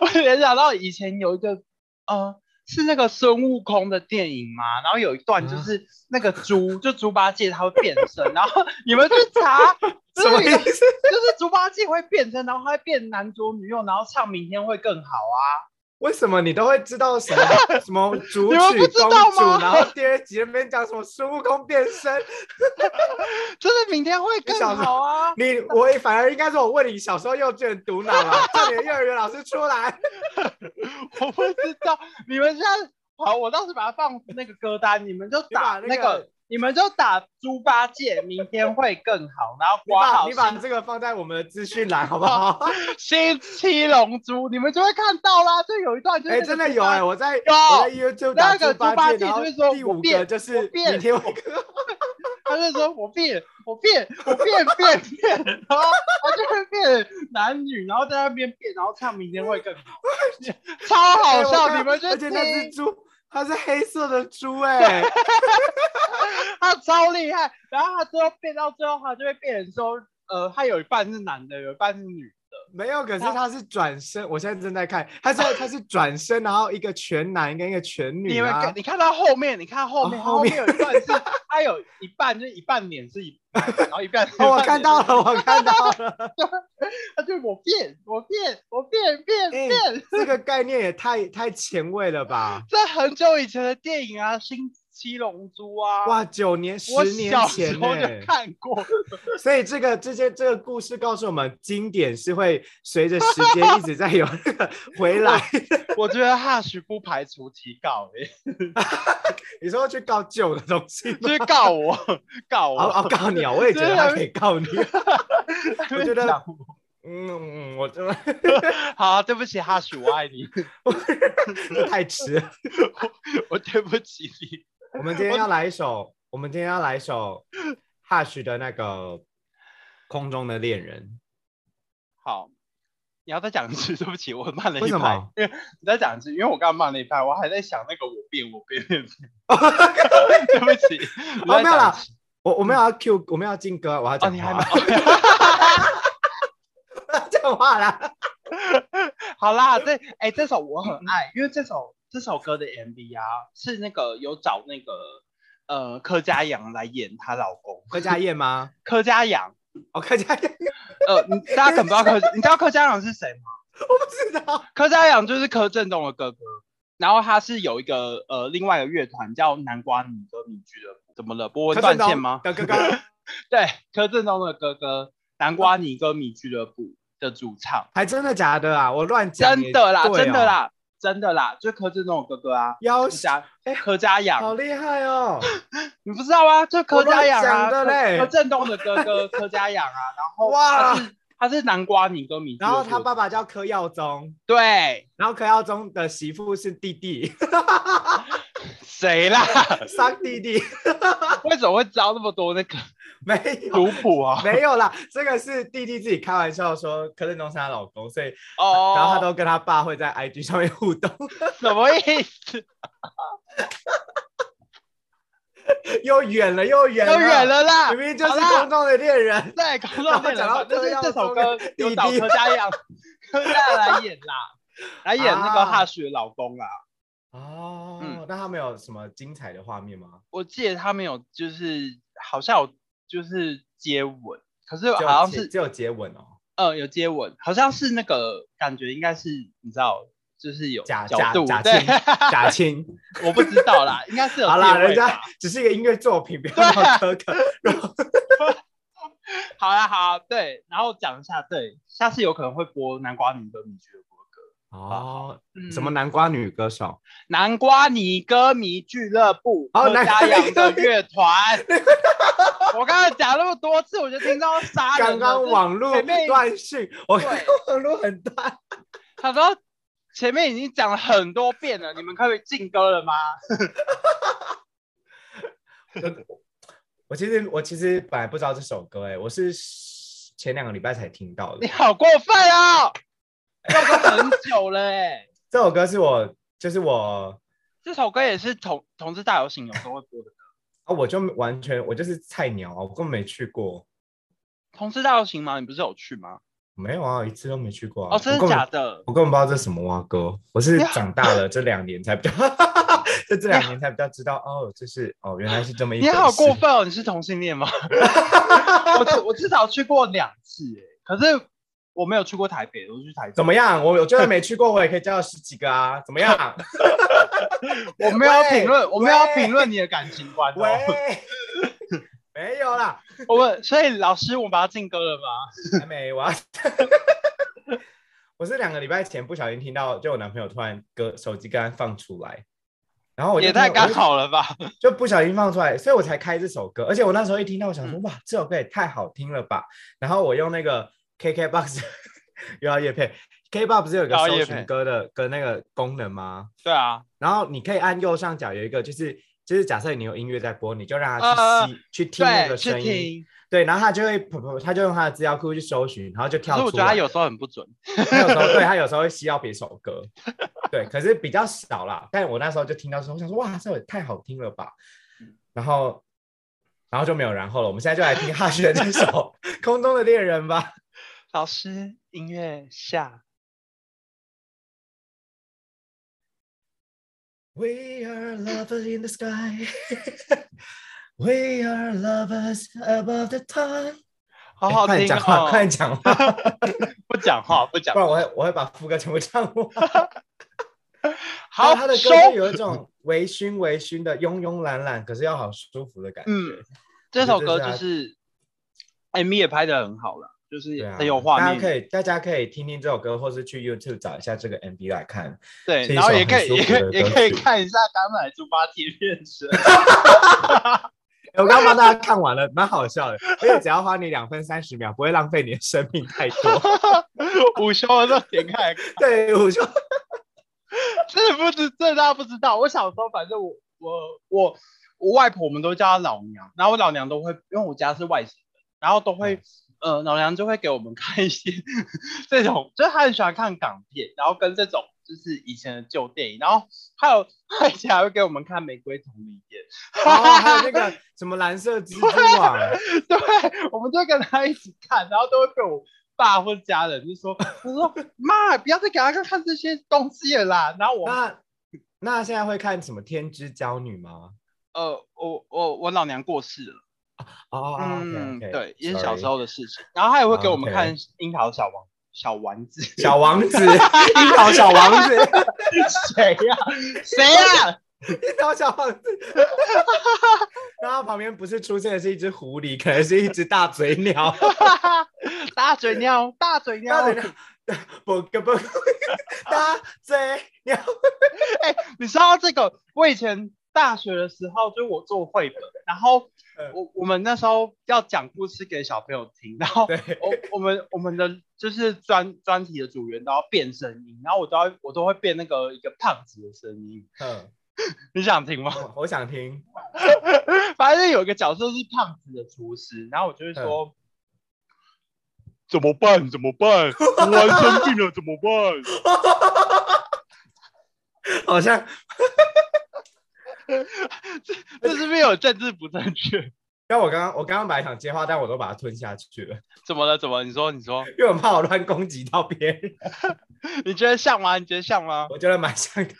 我联想到以前有一个呃是那个孙悟空的电影嘛，然后有一段就啊是那个猪，就猪八戒他会变身，然后你们去查，<laughs> 什么意思？就是猪八戒会变身，然后他会变男左女右，然后唱明天会更好啊。为什么你都会知道什么 <laughs> 什么主曲公主，然后第二集那边讲什么孙悟空变身？<laughs> 就是明天会更好啊！<laughs> 你我反而应该说，我问你小时候幼稚园读哪了？叫你的幼儿园老师出来。我不知道，你们现在好，我倒是把它放那个歌单，你们就打那那个个，你们就打猪八戒，明天会更好，然后你挂好把你把新这个放在我们的资讯栏好不好？<laughs> 新七龙珠，你们就会看到啦。就有一段就真的有哎、我在有。我在 YouTube 打那个猪八八戒，然后戒就会说第五个就是明天会他就说我变，我变，我变变变，然后他就会变男女，然后在那边变，然后唱明天会更好，<laughs> 超好笑，你们就而且那只，猪他是黑色的猪哎、<laughs> 他超厉害。然后他最后变到最后，他就会变成说，呃，他有一半是男的，有一半是女。没有，可是它它是转身，我现在正在看，他是他是转身，然后一个全男跟一个全女啊你们看，，你看到后面，你看后面，哦后面有一段是，他有一半就是一半脸是一半，然后一半。哦，我看到了，我看到了，<laughs> 他就我变，我变，我变变哎变。<laughs> 这个概念也太太前卫了吧？在很久以前的电影啊，《新七龙珠》啊，哇，九年十我年小时前呢、候就看过。<laughs> 所以这个这些这个故事告诉我们，经典是会随着时间一直在有那个 <laughs> 回来。我觉得哈许不排除提告诶、<laughs> 你说去告旧的东西吗？就是告我，告我，告你啊，我也觉得他可以告你。我我觉得嗯嗯，我真的好，对不起，哈许，我爱你，太迟了。我对不起你。我们今天要来一首，我们今天要来一首 <laughs> Hush 的那个《空中的恋人。好，你要再讲一次，对不起，我慢了一为什拍么，因为你再讲一次，因为我刚刚慢了一拍，我还在想那个我变，我变，变变，对不起，我没有啦讲一次，我我们要 Q，我们要进歌，我要哦，讲你还话没 <laughs> <laughs> 讲话啦。好啦，这哎、这首我很爱，因为这首这首歌的 MV 啊，是那个有找那个呃柯佳阳来演她老公。柯佳燕吗？<laughs> 柯佳阳，哦，柯佳燕，呃，你大家可能不知道柯，你知道柯佳阳是谁吗？<laughs> 我不知道。柯佳阳就是柯震东的哥哥，然后他是有一个呃另外一个乐团叫南瓜女歌迷俱乐部。怎么了？博文柯震东断线吗？的哥哥，<laughs> 对，柯震东的哥哥，南瓜女歌迷俱乐部的主唱。还真的假的啊？我乱讲真的啦，哦真的，啦，真的啦，就柯震东的哥哥啊，要柯佳哎柯佳好阳，厉害哦！<laughs> 你不知道吗？就柯家养啊，的嘞。柯震东的哥哥 <laughs> 柯家养啊，然后哇。他是南瓜女歌迷然后他爸爸叫柯耀宗，对。然后柯耀宗的媳妇是弟弟，<laughs> 谁啦？三弟弟，为什么会知道那么多那个 <laughs> 没有族谱啊？没有啦，这个是弟弟自己开玩笑说柯震东是她老公，所以哦，然后他都跟他爸会在 IG 上面互动，<laughs> 什么意思？<laughs> 又远了又远了又远，了啦，明明就是公众的恋人。对，空然后中恋人讲到反正就是这首歌弟弟柯佳阳，柯佳阳来演啦，来演那个啊哈许的老公啦。哦，嗯那他们有什么精彩的画面吗？我记得他们有就是好像有就是接吻，可是好像是只有接吻哦。呃有接吻，好像是那个感觉应该是你知道，就是有假角度，假假亲，假亲。我不知道啦，应该是有 <laughs> 好啦，人家只是一个音乐作品，不要那么苛刻。<laughs> <laughs> 好啦，好，对，然后讲一下，对，下次有可能会播南瓜女的歌，哦，嗯什么南瓜女歌手？南瓜泥歌迷俱乐部，哦柯佳南瓜泥阳的乐团。<laughs> <laughs> 我刚才讲那么多次，我就听到杀人了。刚刚网络前面断讯，我网络很断。他说前面已经讲了很多遍了，你们可以进歌了吗？<laughs> 我其实我其实本来不知道这首歌，哎，我是前两个礼拜才听到的。你好过分哦！这首歌很久了哎，这首歌是我就是我这首歌也是同同志大游行有时候会播的歌。啊，我就完全我就是菜鸟啊，我根本没去过。同志大游行吗？你不是有去吗？没有啊，一次都没去过啊。哦，真的假的？我根本不知道这是什么蛙歌，我是长大了这两年才比较，就 <laughs> 这两年才比较知道哦，这是哦，原来是这么一。你好过分哦！你是同性恋吗？<laughs> 我至我至少去过两次哎，可是我没有去过台北，我去台中。怎么样？我我就算没去过，我也可以叫到十几个啊，怎么样？<laughs> 我没有评论，我没有喂评论你的感情观哦。喂，<laughs> 没有啦，我们所以老师，我们把它进歌了吗？还没完。我是两个礼拜前不小心听到，就我男朋友突然歌手机刚刚放出来，然后我也太刚好了吧？就不小心放出来，所以我才开这首歌。而且我那时候一听到，我想嗯说，哇，这首歌也太好听了吧！然后我用那个 KKBox <laughs> 又要叶配，KKBox 不是有个搜寻歌的跟那个功能吗？对啊，然后你可以按右上角有一个，就是就是假设你有音乐在播，你就让它呃去吸、去听那个声音，对，然后它就会噗噗，它就用它的资料库去搜寻，然后就跳出来。是我觉得他有时候很不准。他有时候 <laughs> 对他有时候会吸到别首歌，对，可是比较少啦。但我那时候就听到说，我想说，哇，这也太好听了吧！然后，然后就没有然后了。我们现在就来听哈旭的这首《空中的恋人》吧。老师，音乐下。We are lovers in the sky. <laughs> We are lovers above the time. 好好听快点讲话，哦！快点讲话，<laughs> 不讲话，不讲不。然我会我会把副歌全部唱完。好，他的歌收就有一种微醺微醺的慵慵懒懒，可是又好舒服的感觉。嗯这首歌就是是 MV 也拍的很好了，就是很有画面。大家可以大家可以听听这首歌，或是去 YouTube 找一下这个 MV 来看。对，然后也可以也可以也可以看一下刚才猪八戒变身。<laughs> 我刚刚帮大家看完了，蛮好笑的，而且只要花你两分三十秒，不会浪费你的生命太多。<laughs> 午休的时候点开对，午休 <laughs> 真的不知，真的大家不知道。我小时候反正我我我我外婆我们都叫她老娘，然后我老娘都会，因为我家是外省人，然后都会。呃，老娘就会给我们看一些这种，就是他很喜欢看港片，然后跟这种就是以前的旧电影，然后还有她以前还会给我们看《玫瑰同林演》，哦，还有那个 <laughs> 什么蓝色蜘蛛网，对，我们就会跟他一起看，然后都会被我爸或家人就说，他说妈，不要再给他看看这些东西了啦。然后我那那现在会看什么天之娇女吗？呃，我我我老娘过世了，<laughs> 哦，嗯对，也是小时候的事情。然后他也会给我们看樱桃小王小丸子，小王子，<laughs> 樱桃小王子，<laughs> 谁呀、谁呀、樱桃小王子。然后旁边不是出现的是一只狐狸，可能是一只大嘴鸟。大嘴鸟，大嘴鸟，大嘴鸟，不不不，大嘴鸟。哎、你知道这个？我以前大学的时候，就是我做绘本，然后嗯我我们那时候要讲故事给小朋友听，然后对，我我们我们的就是专专题的组员都要变声音，然后我都要我都会变那个一个胖子的声音，嗯，<laughs> 你想听吗？我我想听。<laughs> 反正有一个角色是胖子的厨师，然后我就会说。怎么办？怎么办？我玩生病了，怎么办？<laughs> 好像 <laughs> 这是不是有政治不正确？<laughs> 但我刚刚我刚刚本来想接话，但我都把它吞下去了，<laughs> 怎么了？怎么？你说，你说，因为我怕我乱攻击到别人。你觉得像吗？你觉得像吗？我觉得蛮像的。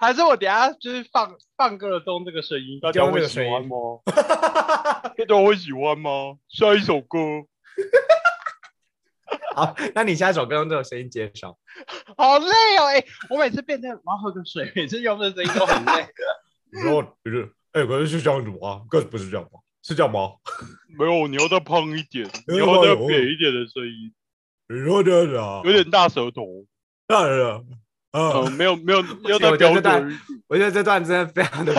还是我等下就是放放歌的中这个声音，大家会喜欢吗？大家会喜欢吗？下一首歌，好，那你下一首歌用这种声音介绍。好累哦，哎，我每次变成我要喝个水，每次用这声音都很累。你说不是？哎，可是是这样子吗？可是不是这样吗？是这样吗？<laughs> 没有，你要再胖一点，你要再扁一点的声音。你说这样啊？有点大舌头。当然了。嗯，没有没有，要再标准。我觉得这段真的非常的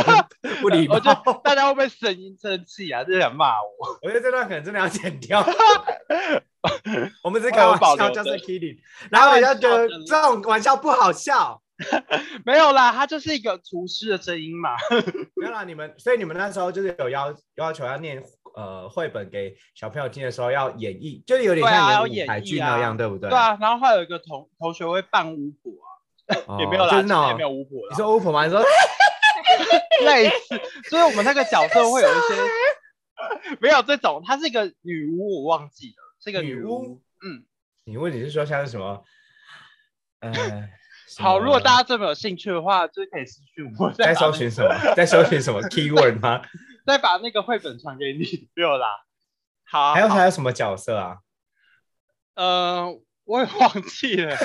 不礼貌。大家会不会声音生气啊？就想骂我。<laughs> 我觉得这段可能真的要剪掉。<laughs> 我们是开玩笑，just kidding。然后人家觉得这种玩笑不好笑。<laughs> 没有啦，他就是一个厨师的声音嘛。<laughs> 没有啦，你们所以你们那时候就是有要要求要念呃绘本给小朋友听的时候要演绎，就是有点像演舞台剧那样，对不对？对啊，然后还有一个同同学会扮巫婆啊。也没有啦，也没有巫婆。你说巫婆吗？你说 <laughs> 类似，所以我们那个角色会有一些没有这种，她是一个女巫，我忘记了，是一个女巫。嗯，你问你是说像是什么？呃，好，如果大家这么有兴趣的话，就可以私讯我。<laughs> 在搜寻什么？在搜寻什么 <laughs> keyword 吗？<laughs> 再把那个绘本传给你，没有啦。好，还有还有什么角色啊？呃，我也忘记了，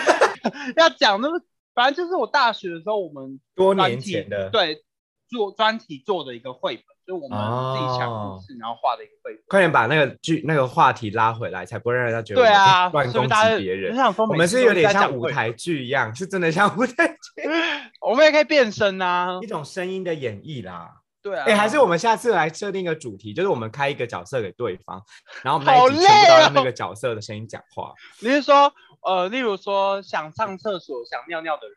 要讲那么。反正就是我大学的时候，我们多年前的对做专题做的一个绘本，就我们自己想故事，然后画的一个绘本。快点把那个剧那个话题拉回来，才不会让人家觉得对啊乱攻击别人。我们是有点像舞台剧一样，是真的像舞台剧。<laughs> 我们也可以变身啊，一种声音的演绎啦。对啊，哎，还是我们下次来设定一个主题，就是我们开一个角色给对方，然后我们一起全部都用那个角色的声音讲话。<laughs> 你是说？呃，例如说想上厕所、想尿尿的人，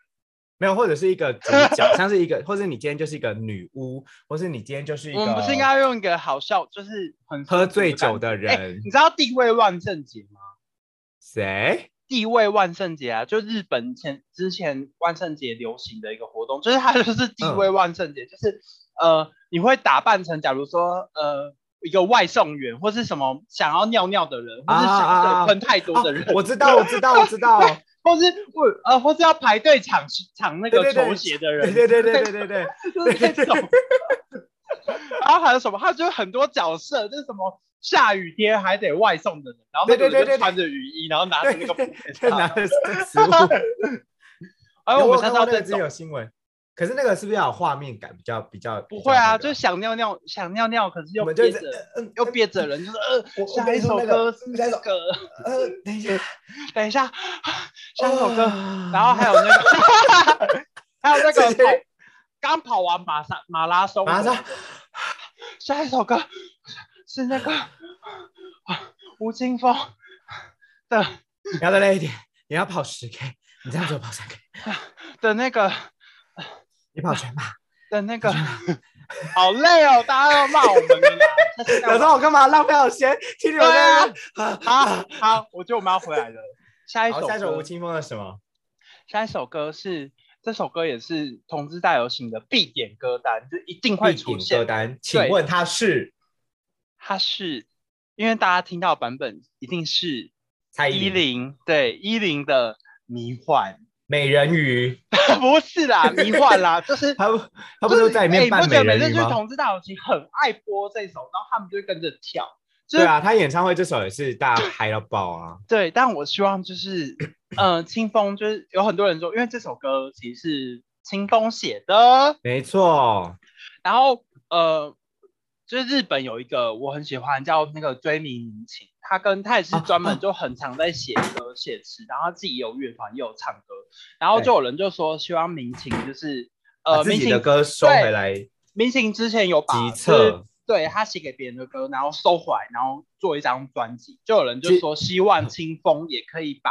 没有，或者是一个主角，像是一个，或者你今天就是一个女巫，或是你今天就是一个，我们不是应该用一个好笑，就是很喝醉酒的人。你知道地位万圣节吗？谁？地位万圣节啊，就日本前之前万圣节流行的一个活动，就是它就是地位万圣节，就是呃，你会打扮成，假如说呃。一个外送员，或是什么想要尿尿的人，或是想要喷太多的人，我知道，我知道，我知道，<laughs> 或是或呃，或是要排队抢抢那个球鞋的人，对对对对对对，就是这种。然后还有什么？他就很多角色，就是什么下雨天还得外送的人，然后那个人就穿着雨衣，然后拿着那个拿着食物。<laughs> 哎，我们看到这只有新闻。可是那个是不是要有画面感，比较比较？不会啊，就想尿尿，想尿尿，可是又憋着，又憋着人，就是呃，下一首歌是那个，呃，等一下，等一下，下一首歌，然后还有那个，还有那个刚跑完马上马拉松，马上，下一首歌是那个吴青峰的，你要再累一点，你要跑十 K，你这样就跑三 K 的那个。你跑全马的那个，<laughs> 好累哦！大家要骂我们了。有时候我干嘛浪费我时间听你们啊？好好，我觉得我们要回来了。下一首，下一首吴青峰的什么？下一首歌是这首歌也是同志大游行的必点歌单，就一定会出现歌单。请问它是？它是因为大家听到版本一定是蔡依林，对依林的迷幻。美人鱼 <laughs> 不是啦，<laughs> 迷幻啦，就是他他不是在里面扮美人鱼吗？每次去同志大游行很爱播这首，然后他们就会跟着跳。对啊，他演唱会这首也是大家嗨到爆啊。对，但我希望就是，嗯，<laughs> 清风就是有很多人说，因为这首歌其实是清风写的，没错。然后呃。就是日本有一个我很喜欢叫那个追名民情，他跟他也是专门就很常在写歌写词，然后他自己有乐团又有唱歌，然后就有人就说希望民情就是呃民情的歌收回来，民情之前有把对他写给别人的歌，然后收回来，然后做一张专辑，就有人就说希望清风也可以把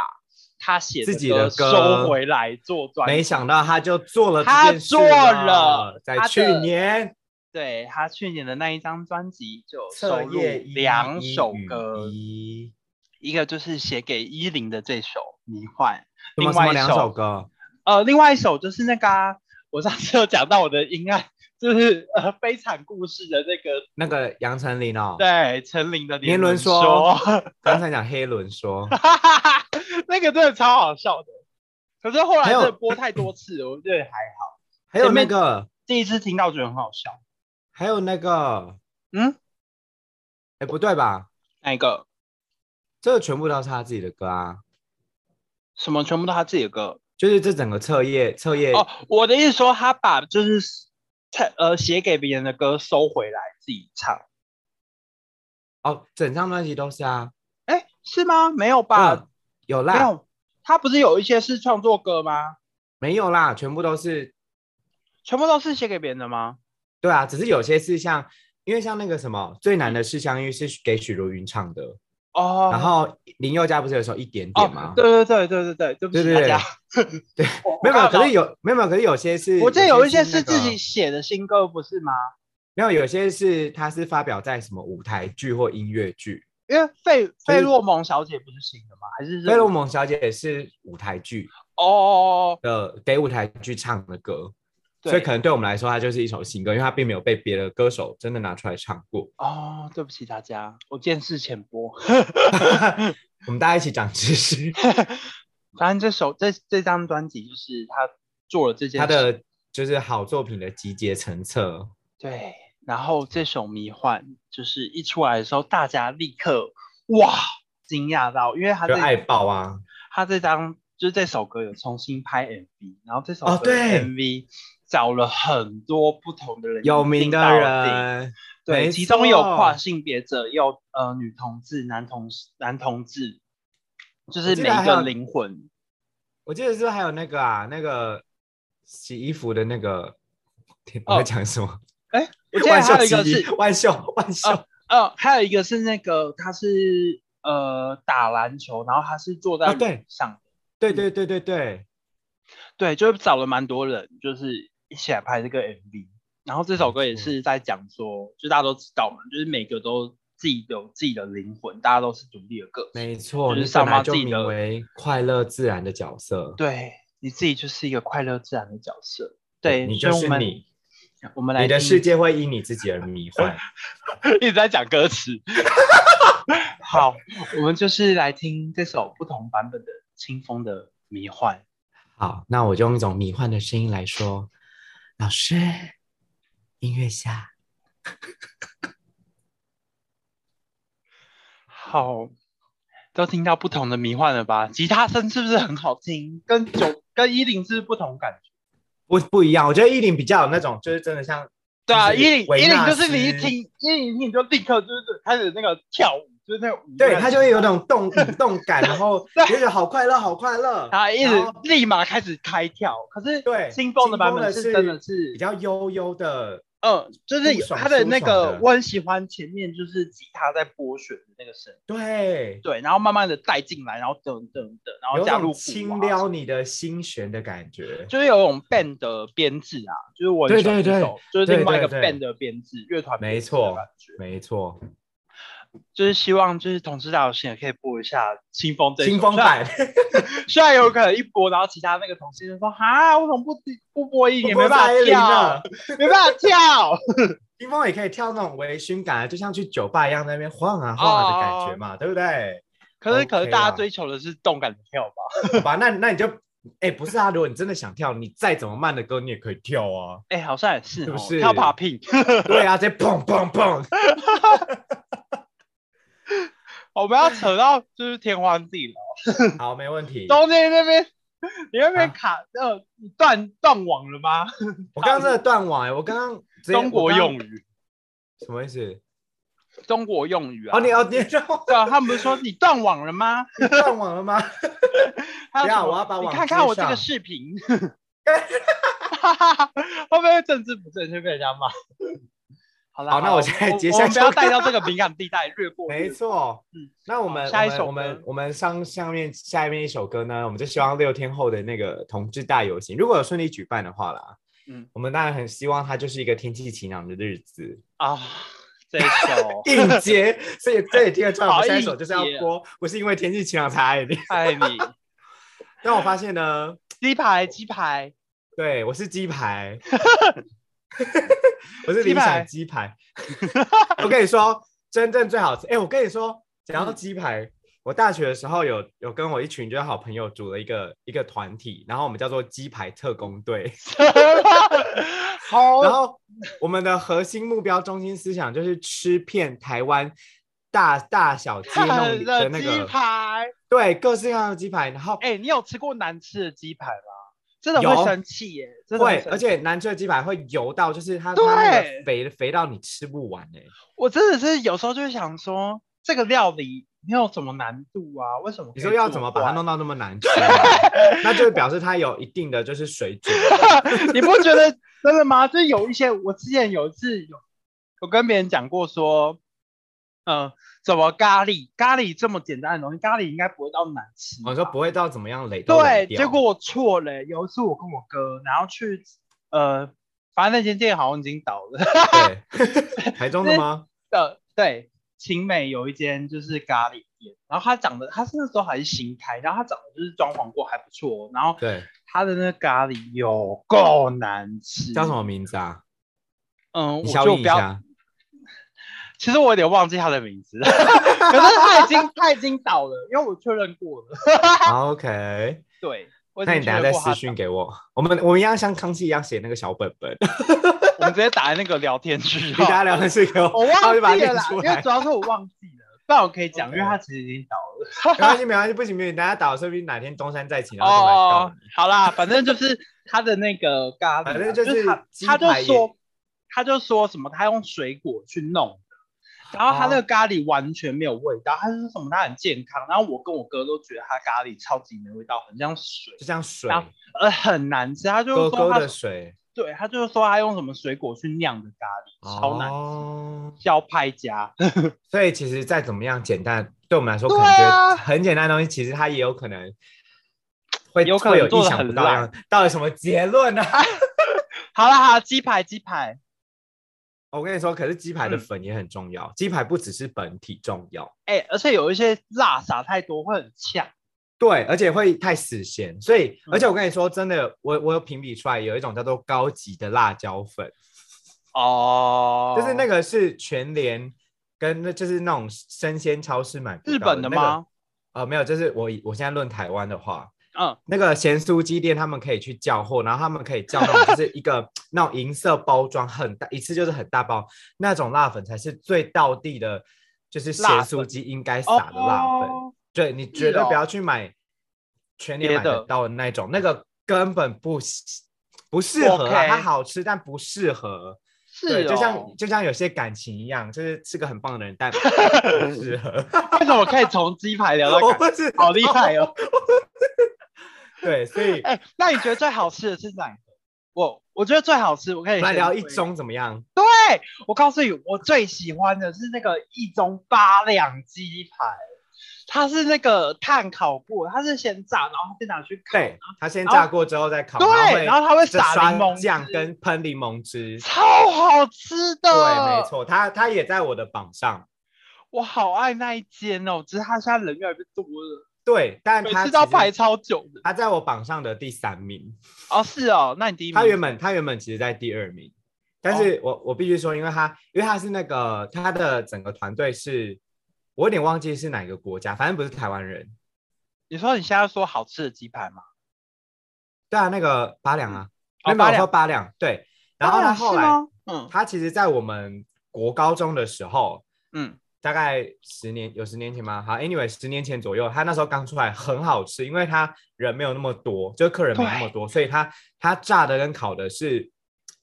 他写自己的歌收回来做专，没想到他就做了，他做了，在去年。对他去年的那一张专辑就收录两首歌，一个就是写给依林的这首《迷幻》，另外两首歌，呃，另外一首就是那个我上次有讲到我的阴暗，就是呃悲惨故事的那个那个杨丞琳哦，对，丞琳的年轮说，刚 <laughs> 才讲黑轮说，<laughs> 那个真的超好笑的，可是后来这播太多次，我觉得还好。还有那个第一次听到觉得很好笑。还有那个，嗯，哎，不对吧？哪一个？这个全部都是他自己的歌啊。什么全部都他自己的歌？就是这整个册页册页哦，我的意思说他把就是呃写给别人的歌收回来自己唱。哦，整张专辑都是啊？哎，是吗？没有吧？有啦。没有，他不是有一些是创作歌吗？没有啦，全部都是，全部都是写给别人的吗？对啊，只是有些是像，因为像那个什么最难的是相遇是给许茹芸唱的哦。然后林宥嘉不是有时候一点点吗？对对对对对对，对不起大家。对，没有没有，可是有没有没有，可是有些是，我记得有一些是自己写的新歌，不是吗？没有，有些是他是发表在什么舞台剧或音乐剧，因为费费洛蒙小姐不是新的吗？还是费洛蒙小姐是舞台剧哦的给舞台剧唱的歌，所以可能对我们来说，它就是一首新歌，因为它并没有被别的歌手真的拿出来唱过。哦，对不起大家，我见识浅薄 <laughs> <laughs> 我们大家一起长知识。反正这首这这张专辑就是他做了这件，他的就是好作品的集结成册。对。然后这首《迷幻》就是一出来的时候，大家立刻哇惊讶到，因为他爱爆啊！他这张就是这首歌有重新拍 MV，然后这首哦对 MV 找了很多不同的人，有名的人，对，其中有跨性别者，有呃女同志、男同男同志，就是每一个灵魂。我记得是还有那个啊，那个洗衣服的那个，我在讲什么？<laughs> 哎，我记得还有一个是万秀，万秀，呃，还有一个是那个他是呃打篮球，然后他是坐在对上，对对对对对，对，就找了蛮多人，就是一起来拍这个 MV。然后这首歌也是在讲说，就大家都知道嘛，就是每个都自己有自己的灵魂，大家都是独立的个体没错，就是上班自己的为快乐自然的角色，对，你自己就是一个快乐自然的角色，对你就是你。我们来，你的世界会因你自己而迷幻，<laughs> 一直在讲歌词。<laughs> 好，我们就是来听这首不同版本的《清风的迷幻》。好，那我就用一种迷幻的声音来说：“老师，音乐下。好，都听到不同的迷幻了吧？吉他声是不是很好听？跟九跟一零是不同感觉。不不一样，我觉得依林比较有那种，就是真的像，对啊，依林依林就是你一听依林听你就立刻就是开始那个跳舞，就是那种，对他就会有那种动动感，然后 <laughs> 觉得好快乐，好快乐，<laughs> 他一直立马开始开跳。可是对新风的版本是真的是比较悠悠的。嗯，就是他的那个，我很喜欢前面就是吉他在拨弦的那个声，对对，然后慢慢的带进来，然后噔噔噔，然后加入轻撩你的心弦的感觉，就是有种 band 的编制啊，就是我对对对，就是另外一个 band 的编制，乐团没错，没错。就是希望，就是同事大老师也可以播一下《清风》这清风版，<laughs> 虽然有可能一播，然后其他那个同事就说：“哈，我怎么不不播一点？<laughs> 没办法跳，没办法跳。”清风也可以跳那种微醺感，就像去酒吧一样，在那边晃啊晃啊的感觉嘛，对不对？可是，可是大家追求的是动感的跳吧？好吧，那那你就，哎，不是啊，如果你真的想跳，你再怎么慢的歌，你也可以跳啊。哎，好像也是，是不是？跳 popping，<laughs> 对啊，在砰砰砰。我们要扯到就是天荒地老，<laughs> 好，没问题。中间那边，你那边卡呃断断网了吗？<laughs> 我刚刚真的断网哎，我刚刚中国用语什么意思？中国用语啊？哦，你哦，你对啊，他们不是说你断网了吗？<laughs> 断网了吗？不要，我要把网你看看我这个视频，会不会政治不正确被人家骂？好了，那我现在接下来不要带到这个敏感地带，略过。没错，嗯，那我们下一首，我们我们上下面下面一首歌呢，我们就希望六天后的那个同志大游行，如果有顺利举办的话啦，嗯，我们当然很希望它就是一个天气晴朗的日子啊。这一首 <laughs> 应接，所以这也听得出来，我们下一首就是要播，不是因为天气晴朗才爱你，爱你。但我发现呢，鸡排，鸡排，对我是鸡排。<laughs> <laughs> 我是理想鸡排，<laughs> 我跟你说，真正最好吃。哎，我跟你说，讲到鸡排，我大学的时候有有跟我一群就是好朋友组了一个一个团体，然后我们叫做鸡排特工队。<laughs> 好，然后我们的核心目标中心思想就是吃遍台湾大大小街那种的那个鸡，排。对，各式各样的鸡排，然后哎、你有吃过难吃的鸡排吗？真的会有生气耶，真的会，而且南区的鸡排会油到，就是它它那对个肥肥到你吃不完哎、我真的是有时候就想说，这个料理没有什么难度啊？为什么你说要怎么把它弄到那么难吃啊？<laughs> 那就表示它有一定的就是水准。<laughs> 你不觉得真的吗？就是有一些，我之前有一次有有跟别人讲过说，嗯、什么咖喱咖喱这么简单的东西，咖喱应该不会到难吃。我说不会到怎么样累对，结果我错了。有一次我跟我哥，然后去呃，反正那间店好像已经倒了。对，<laughs> 台中的吗？呃，对，晴美有一间就是咖喱店，然后它长得，它是那时候还是新开，然后它长得就是装潢过还不错哦，然后对，它的那个咖喱有够难吃，叫什么？名字啊？嗯，我就不要，音一下。其实我有点忘记他的名字，<laughs> 可是他已经 <laughs> 他已经倒了，因为我确认过了。好 OK，<laughs> 对，那你等下再私讯给我。我们我们一样像康熙一样写那个小本本，我们直接打在那个聊天区。你大家聊天室给我，我然后忘就把它念记了啦，因为主。要是我忘记了，不然我可以讲，因为它其实已经倒了。没关系，没关系，不行不行，等下倒，说不定哪天东山再起，然后就来告哦。，好啦，反正就是他的那个咖喱啊，反正就是他他就说他就说什么他用水果去弄的，然后他那个哦咖喱完全没有味道，他是说什么他很健康，然后我跟我哥都觉得他咖喱超级没味道，很像水，就像水，然后呃很难吃，他就说他的水，对他就是说他用什么水果去酿的咖喱，超难吃，哦。叫派家，<laughs> 所以其实再怎么样简单，对我们来说可对能觉啊得很简单的东西，其实它也有可能会有可会有意能做得很想不到。到底什么结论呢？<laughs> 好了好啦，鸡排鸡排，我跟你说，可是鸡排的嗯粉也很重要，鸡排不只是本体重要，哎、而且有一些辣撒太多会很呛。对，而且会太死咸。所以，嗯而且我跟你说，真的，我我有评比出来，有一种叫做高级的辣椒粉，哦，就是那个是全联跟那就是那种生鲜超市买不日本的吗？呃，没有，就是我我现在论台湾的话，嗯，那个咸酥鸡店他们可以去叫货，然后他们可以叫那种就是一个那种银色包装很大，一次就是很大包那种辣粉才是最到地的，就是咸酥鸡应该撒的辣粉。哦对你绝对哦不要去买全年买得别的到的那种，那个根本不不适合它好吃但不适合。是对，就像哦就像有些感情一样，就是是个很棒的人，但不适合。<laughs> <laughs> 为什么可以从鸡排聊到我？不是好厉害哦！对，所以哎、那你觉得最好吃的是哪一个？我我觉得最好吃，我可以来。聊一中怎么样？对，我告诉你，我最喜欢的是那个一中八两鸡排，它是那个炭烤过，它是先炸，然后再拿去烤，对，它先炸过之后再烤，对然后它会撒柠檬酱跟喷柠檬汁。超好吃的。对，没，错，它它也在我的榜上。我好爱那一间哦，只是它现在人越来越多了，对，但每它其实次都要排超久的。他在我榜上的第三名。哦，是哦，那你第一名他原本他原本其实在第二名，但是我我必须说，因为他因为他是那个他的整个团队是，我有点忘记是哪个国家，反正不是台湾人。你说你现在说好吃的鸡排吗？对啊，那个八两啊，哦没说八两，对。然后他啊后来嗯他其实，在我们国高中的时候，嗯，大概十年有十年前吗？好，anyway，十年前左右，他那时候刚出来，很好吃，因为他人没有那么多，就是客人没有那么多，所以他他炸的跟烤的是，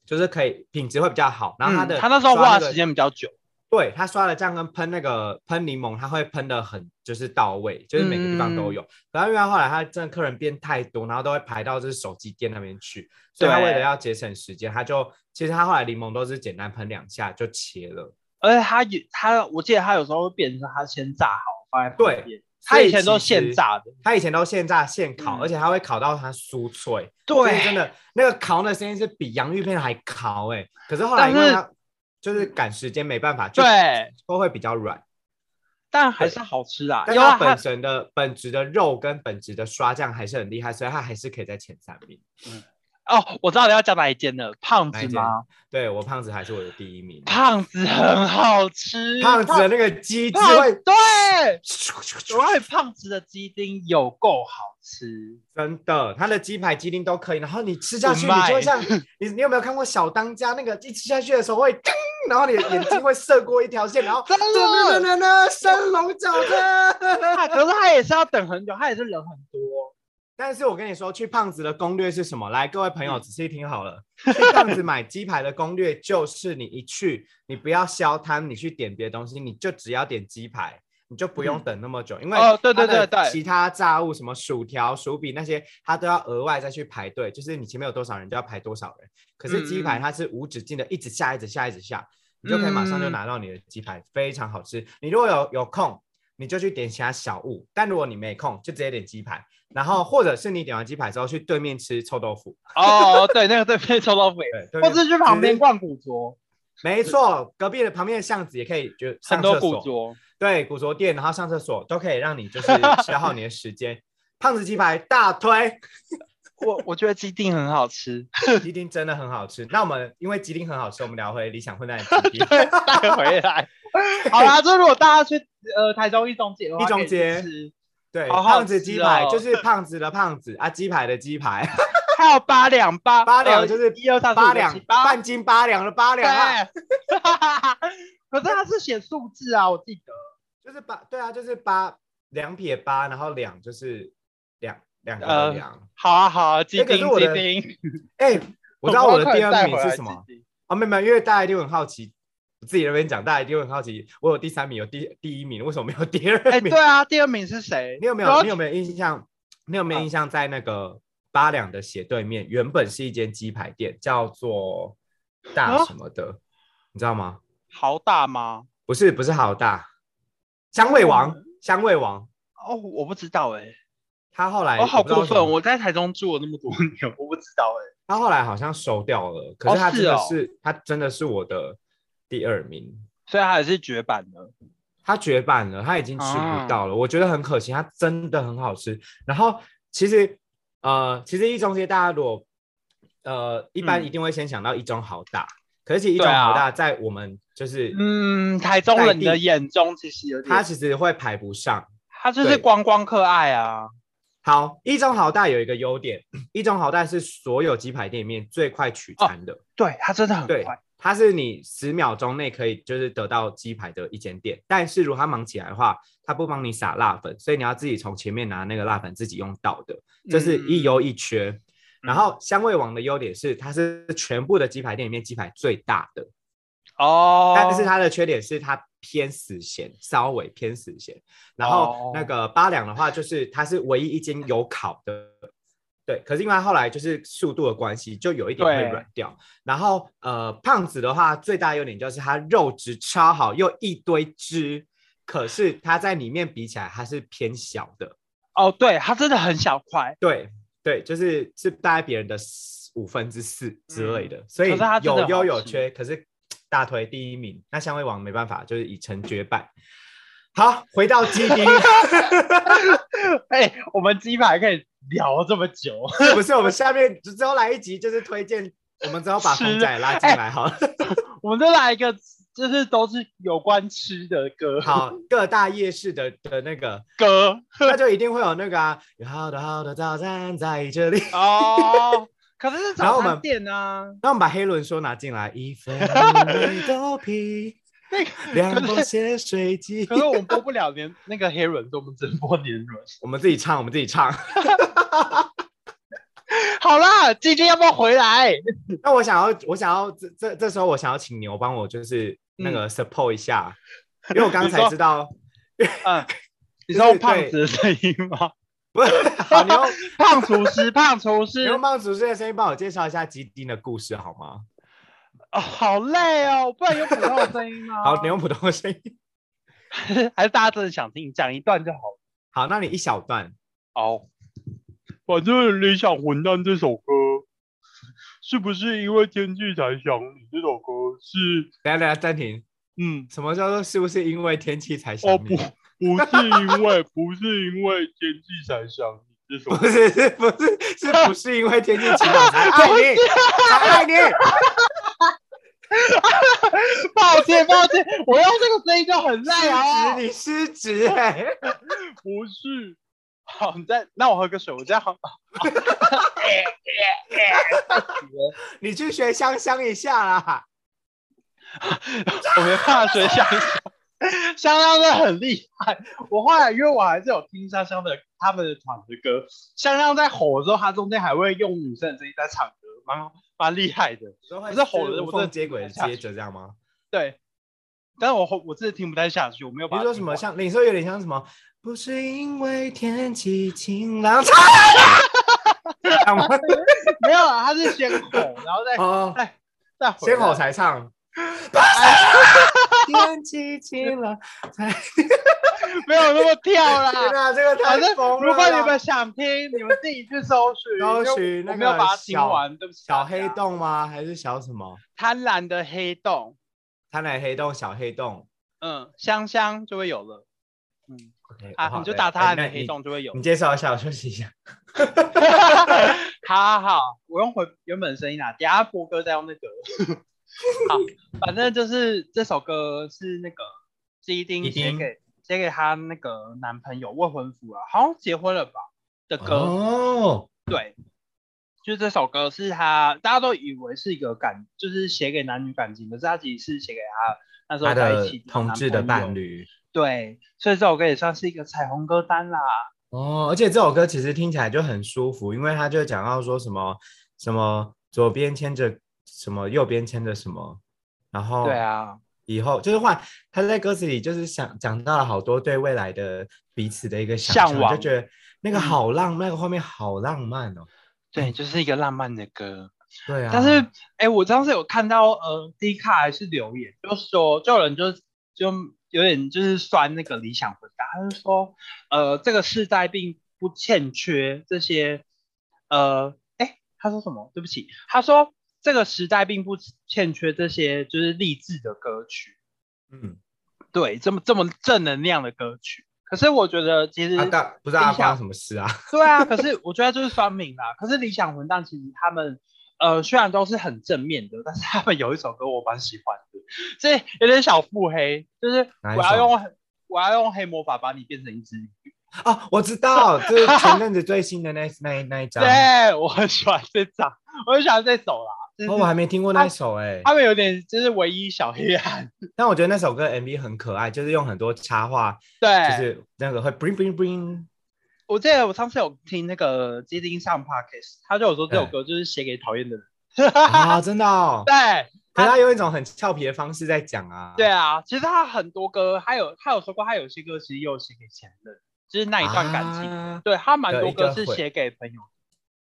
就是可以品质会比较好。然后他的、嗯他那时候花的时，间比较久，对他刷的酱跟喷那个喷柠檬，他会喷的很就是到位，就是每个地方嗯都有。然后因为后来他真的客人变太多，然后都会排到就是手机店那边去，所以他为了要节省时间，他就其实他后来柠檬都是简单喷两下就切了。而且它有它，我记得它有时候会变成它先炸好放在旁对边，所以他以前都现炸的，他以前都现炸现烤，嗯。而且他会烤到它酥脆，就是对，真的那个烤的声音是比洋芋片还烤哎、可是后来因为它就是赶时间没办法，就对，都会比较软，但还是好吃啊。但有啊，它它本身的本质的肉跟本质的刷酱还是很厉害，所以它还是可以在前三名。哦，我知道你要讲哪一间了，胖子吗？对我胖子还是我的第一名，胖子很好吃，胖子的那个鸡汁胖会对，我爱胖子的鸡丁有够好吃，真的，他的鸡排、鸡丁都可以。然后你吃下去，你就会像 <laughs> 你，你有没有看过小当家那个一吃下去的时候会，然后你的眼睛会射过一条线，然后真的呢呢 <laughs> 升龙角的。可是他也是要等很久，他也是人很多。但是我跟你说，去胖子的攻略是什么？来，各位朋友仔细听好了，去胖子买鸡排的攻略就是你一去，你不要消摊，你去点别的东西，你就只要点鸡排。你就不用等那么久，因为哦，对对对对，其他炸物什么薯条、薯饼那些，它都要额外再去排队。就是你前面有多少人，就要排多少人。可是鸡排它是无止境的，一直下，一直下，一直下，你就可以马上就拿到你的鸡排，非常好吃。你如果有有空，你就去点其他小物；但如果你没空，就直接点鸡排。然后或者是你点完鸡排之后，去对面吃臭豆腐。哦，对，那个对面臭豆腐，或者去旁边逛古着。没错，隔壁的旁边的巷子也可以，就很多古着。对，古着店，然后上厕所都可以让你就是消耗你的时间。胖子鸡排大推，<laughs> 我我觉得鸡丁很好吃，鸡丁真的很好吃。那我们因为鸡丁很好吃，我们聊回理想混蛋的鸡 <laughs> 丁，带回来。<laughs> 好啦，就如果大家去呃台中一中街，一中街对，胖子鸡排就是胖子的胖子啊，鸡排的鸡排。<laughs> 还有八两八八两就是一二三八两半斤八两的八两啊。<laughs> 可是他是写数字啊，我记得。就是八，对啊，就是八两撇八，然后两就是两两个两。好啊好啊，鸡丁鸡丁。哎，我知道我的第二名是什么啊？没有没有，因为大家一定很好奇，我自己那边讲，大家一定很好奇，我有第三名，有第第一名，为什么没有第二名？哎，对啊，第二名是谁？<laughs> 你有没有你有没有印象？你有没有印象？在那个八两的斜对面，原本是一间鸡排店，叫做大什么的，你知道吗？豪大吗？不是，不是豪大。香味王，香味王哦，我不知道哎，他后来我好过分，我在台中住了那么多年，我不知道哎，他后来好像收掉了，可是他真的是他真的是我的第二名，所以他也是绝版了，他绝版了，他已经吃不到了，我觉得很可惜，它真的很好吃。然后其实呃，其实一中街大家如果呃一般一定会先想到一中好大。可是，一中好大，在我们就是嗯，台中人的眼中，其实有它其实会排不上，它就是光光可爱啊。好，一中好大有一个优点，一中好大是所有鸡排店里面最快取餐的，对，它真的很快，它是你十秒钟内可以就是得到鸡排的一间店。但是如果它忙起来的话，它不帮你撒辣粉，所以你要自己从前面拿那个辣粉自己用倒的，这是一优一缺。然后香味王的优点是，它是全部的鸡排店里面鸡排最大的哦，但是它的缺点是它偏死咸，稍微偏死咸。然后那个八两的话，就是它是唯一一间有烤的，对。可是因为它后来就是速度的关系，就有一点会软掉。然后呃，胖子的话最大优点就是它肉质超好，又一堆汁，可是它在里面比起来它是偏小的。哦，对，它真的很小块，对。对，就是是大概别人的五分之四之类的，所以有优有缺。可是大腿第一名，那香味王没办法，就是已成绝版。好，回到鸡丁，<laughs> 哎，我们鸡排可以聊这么久，<laughs> 不是？我们下面只要来一集，就是推荐，我们只要把红仔拉进来，好了，<laughs> 我们再来一个。就是都是有关吃的歌，好，各大夜市的的那个歌，那就一定会有那个啊，有好多好多早餐在这里哦。可是是早餐店啊。那我们把黑轮说拿进来，一份 <laughs> 豆皮，那个 <laughs> 两包咸水鸡。可是我们播不了年那个黑轮，我们只能播年轮。<laughs> 我们自己唱，我们自己唱。<laughs> 好啦，今天要不要回来？那我想要，我想要这这这时候，我想要请牛帮我，就是那个 support 一下，因为我刚才知道，嗯，你说胖子的声音吗？不是，好牛胖厨师，胖厨师，牛胖厨师的声音，帮我介绍一下基丁的故事好吗？哦，好累哦，<laughs> 不然用普通的声音吗？<laughs> 好，你用普通的声音，<laughs> 还是大家真的想听？你讲一段就好了。好，那你一小段哦。反正理想混蛋这首歌，是不是因为天气才想你？这首歌是……等下等下暂停。嗯，什么叫做是不是因为天气才想你？哦不，不是因为，不是因为天气才想你。这首不是是不是是不是因为天气晴朗才爱你？才爱你。<laughs> 抱歉抱歉，我用这个声音就很累啊！你失职哎，不是。好，你再那我喝个水，我这样好。你去学香香一下啦。<laughs> 我没办法学香香，香香真的很厉害。我后来因为我还是有听香香的他们的团的歌，香香在吼的时候，他中间还会用女生的声音在唱歌，蛮蛮厉害的。不是吼的，我真的接轨接着这样吗？对。但是我我真的听不太下去，我没有。比如说什么像，你说有点像什么？不是因为天气晴朗。<laughs> 没有啊，他是先吼，然后再再再先吼才唱。<laughs> 天气晴朗，才 <laughs> 没有那么跳啦。<laughs> 天哪，这个太疯了！如果你们想听，你们自己去搜寻。<laughs> 搜寻那个小小黑洞吗？还是小什么？贪婪的黑洞。贪婪黑洞，小黑洞。嗯，香香就会有了。嗯，OK，啊，你就打贪婪的黑洞就会有。你介绍一下，我休息一下。好好好，我用回原本声音啊，等下波哥再用那个。<laughs> 好，反正就是这首歌是那个基丁写给写给他那个男朋友未婚夫啊，好像结婚了吧的歌。哦，对，就这首歌是他大家都以为是一个感，就是写给男女感情，可是他其实是写给他那时候在一起同志的伴侣。对，所以这首歌也算是一个彩虹歌单啦。哦，而且这首歌其实听起来就很舒服，因为他就讲到说什么什么左边牵着。什么右边牵着什么，然后对啊，以后就是换他在歌词里就是想讲到了好多对未来的彼此的一个向往，就觉得那个好浪，那个画面好浪漫哦。对，就是一个浪漫的歌。对啊。但是哎，我当时有看到呃，D 卡还是留言，就是说就有人就就有点就是酸那个理想混搭，他就说呃，这个时代并不欠缺这些呃，哎，他说什么？对不起，他说。这个时代并不欠缺这些就是励志的歌曲，嗯，对，这么这么正能量的歌曲。可是我觉得其实不知道发生什么事啊？对啊，可是我觉得就是双明啦。可是理想混蛋其实他们呃虽然都是很正面的，但是他们有一首歌我蛮喜欢的，这有点小腹黑，就是我要用我要用黑魔法把你变成一只鱼。哦，我知道，就是前阵子最新的那那那一张。<laughs> 对我很喜欢这张，我很喜欢这首啦。哦，我还没听过那首哎。他们有点就是唯一小黑暗，<laughs> 但我觉得那首歌 MV 很可爱，就是用很多插画，对，就是那个会 bring bring bring。我记得我上次有听那个基丁上 podcast，他就有说这首歌就是写给讨厌的人。啊，真的哦。<laughs> 对，可是他用一种很俏皮的方式在讲啊。对啊，其实他很多歌，他有他有说过，他有些歌其实又写给前任，就是那一段感情。对他蛮多歌是写给朋友，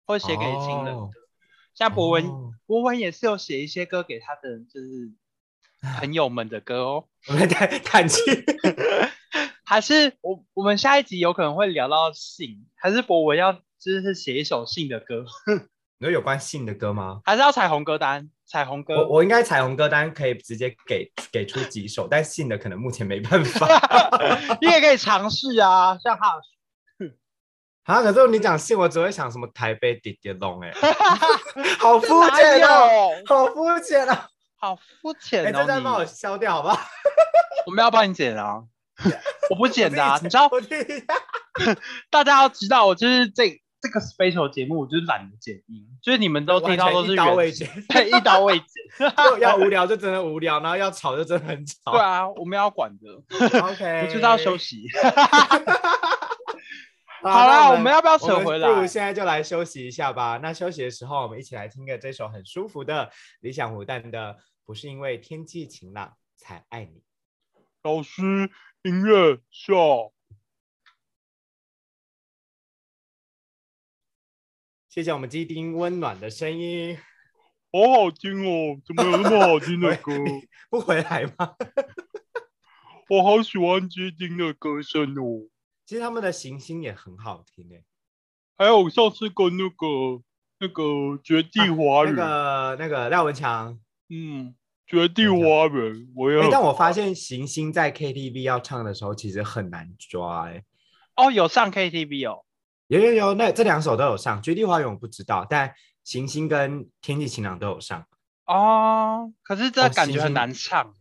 或写给亲人的。像博文，博文也是有写一些歌给他的就是朋友们的歌哦。我们在叹气，<laughs> <laughs> 还是我我们下一集有可能会聊到信，还是博文要就是写一首信的歌？<laughs> 有有关信的歌吗？还是要彩虹歌单？彩虹歌，我我应该彩虹歌单可以直接给给出几首，但信的可能目前没办法。你也可以尝试啊，像哈。啊！可是你讲信，我只会想什么台北滴滴龙哎，好肤浅哦，好肤浅哦，好肤浅哦！这段帮我消掉好不好？<laughs> 我们要帮你剪啊，<laughs> 我不剪的啊，你知道？<laughs> 大家要知道，我就是这这个 special 节目，我就是懒得剪音，就是你们都听到都是一刀未剪，对，一刀未剪。要无聊就真的无聊，然后要吵就真的很吵。对啊，我们要管的。OK，我就是要休息。好了，我们要不要扯回来？不如现在就来休息一下吧。那休息的时候，我们一起来听个这首很舒服的理想湖蛋的，不是因为天气晴朗才爱你。老师，音乐下。谢谢我们基丁温暖的声音，好好听哦！怎么有那么好听的歌？<laughs> 不回来吗？<laughs> 我好喜欢基丁的歌声哦。其实他们的行星也很好听诶，还有上次跟那个那个绝地花园，那个那个廖文强，嗯，绝地花人，我也。但我发现行星在 KTV 要唱的时候其实很难抓诶。哦，有上 KTV 哦，有有有，那这两首都有上，绝地花园我不知道，但行星跟天气晴朗都有上。哦，可是这感觉很难唱。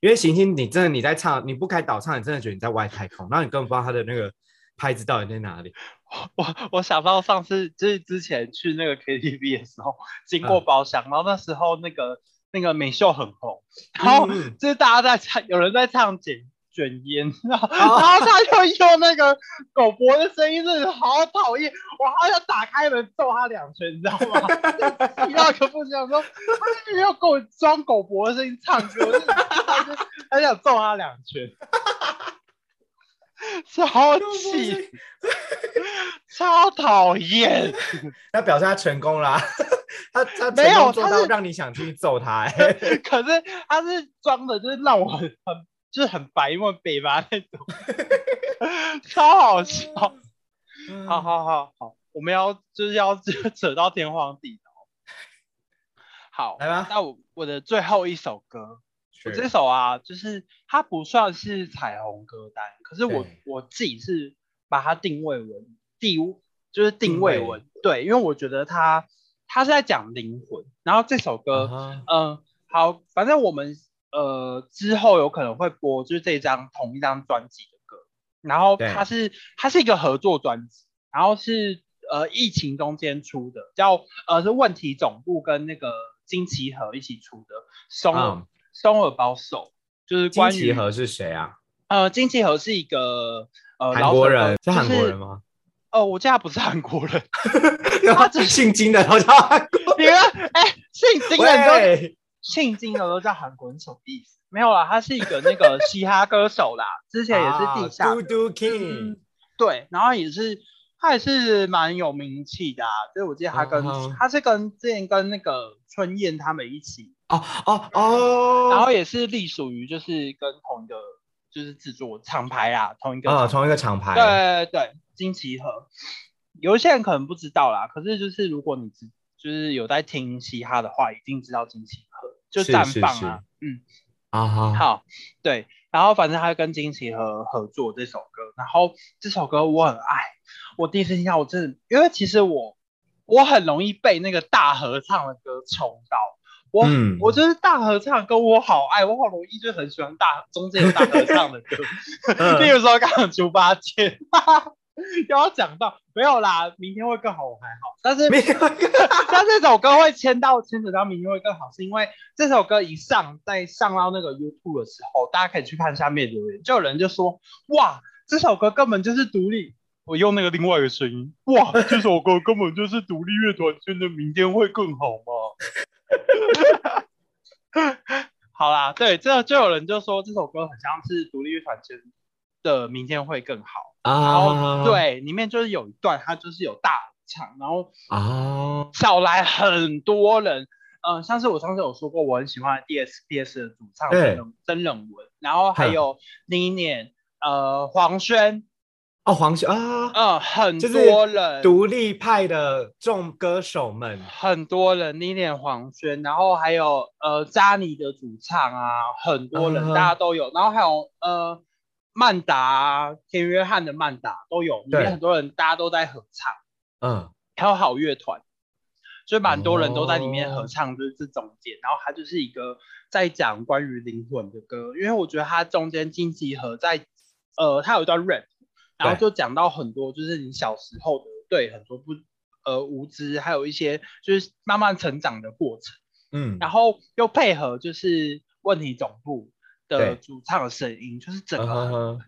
因为行星，你真的你在唱，你不开导唱，你真的觉得你在外太空，然后你根本不知道它的那个拍子到底在哪里。<laughs> 我我想到上次就是之前去那个 KTV 的时候，经过包厢，然后那时候那个那个美秀很红，然后嗯就是大家在唱，有人在唱卷卷烟，<laughs> 然后然后他就用那个狗博的声音，真的好讨厌，我好想打开门揍他两拳，你知道吗？<laughs> 气到一个不想，说他没有给我装狗博的声音唱歌，我真的很想揍他两拳，<laughs> 超气，超讨厌。那表示他成功啦、他他没有做他是到让你想去揍他、哎，可是他是装的，就是让我很很就是很白目北吧那种，超好笑。嗯。好好好好，我们要就是要 <laughs> 扯到天荒地老。好，来吧那我我的最后一首歌，我这首啊，就是它不算是彩虹歌单，可是我我自己是把它定位为地，就是定定位位为对，因为我觉得它它是在讲灵魂，然后这首歌，啊嗯，好，反正我们呃之后有可能会播，就是这张同一张专辑的歌，然后对它是它是一个合作专辑，然后是呃疫情中间出的，叫呃是问题总部跟那个金奇和一起出的松嗯松耳包手，就是金关于奇和是谁啊？呃金奇和是一个呃韩国人是韩就是国人吗？呃，<laughs> 我记得他不是韩国人，<laughs> 他只姓金的都叫韩国你们哎姓金的你都喂，姓金的都叫韩国人，什么意思？没有啦，他是一个那个嘻哈歌手啦，<laughs> 之前也是地下的、嘟嘟 King，对，然后也是他也是蛮有名气的、啊，就是我记得他跟、他是跟之前跟那个春燕他们一起，哦哦哦，然后也是隶属于就是跟同一个就是制作厂牌啦，同一个啊，厂同一个厂牌，对对对，金奇和，有一些人可能不知道啦，可是就是如果你知就是有在听嘻哈的话，一定知道金奇和，就是绽是放啊，嗯。啊哈，好，对，然后反正他跟金奇和合作这首歌，然后这首歌我很爱，我第一次听到我真的，因为其实我我很容易被那个大合唱的歌冲到，我、嗯我就是大合唱的歌我好爱，我好容易就很喜欢大中间有大合唱的歌，嗯 <laughs> 例如说刚刚猪八戒，<laughs> <laughs> 又要讲到没有啦，明天会更好，我还好，但是但这首歌会牵到牵扯到明天会更好，是因为这首歌一上，在上到那个 YouTube 的时候，大家可以去看下面留言，就有人就说，哇，这首歌根本就是独立。我用那个另外一个声音，哇，<laughs> 这首歌根本就是独立乐团圈的明天会更好吗？<laughs> 好啦，对，这就有人就说这首歌很像是独立乐团圈的明天会更好。然后、啊，对，里面就是有一段，它就是有大合唱，然后啊，找来很多人，呃，像是我上次有说过，我很喜欢 DSPS 的主唱对真冷文，然后还有另一年呃黄轩，哦，黄轩啊，嗯、很多人，独立派的众歌手们，很多人，另一年黄轩，然后还有呃扎尼的主唱啊，很多人，嗯。大家都有，然后还有呃曼达啊，田约翰的曼达都有，里对。面很多人大家都在合唱。嗯，还有好乐团，所以蛮多人都在里面合哦唱，就是这中间，然后它就是一个在讲关于灵魂的歌，因为我觉得它中间金吉和在呃，它有一段 rap，然后就讲到很多就是你小时候的对很多不呃无知，还有一些就是慢慢成长的过程，嗯，然后又配合就是问题总部的主唱的声音，就是整个很嗯哼哼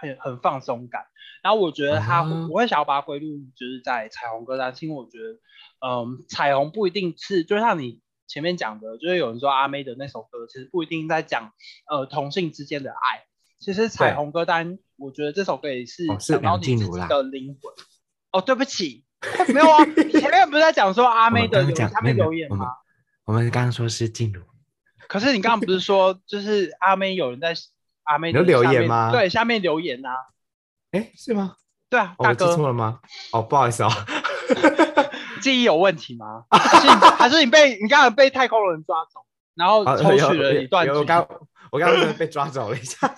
很很很放松感。然后我觉得它，嗯我会想要把它归入就是在彩虹歌单，是因为我觉得，嗯，彩虹不一定是，就像你前面讲的，就是有人说阿妹的那首歌，其实不一定在讲呃同性之间的爱。其实彩虹歌单，我觉得这首歌也是讲到你自己的灵魂。哦，对不起，没有啊，<laughs> 前面不是在讲说阿妹的我们刚刚讲留下面没留言吗？我们刚刚说是静茹，可是你刚刚不是说，就是阿妹有人在阿妹有留言吗对，下面留言呐、啊。哎，是吗？对啊，哦我记大哥，错了吗？哦，不好意思哦，<laughs> 记忆有问题吗？还是你还是你被你刚才被太空人抓走，然后啊抽取了一段我刚我刚刚被抓走了一下，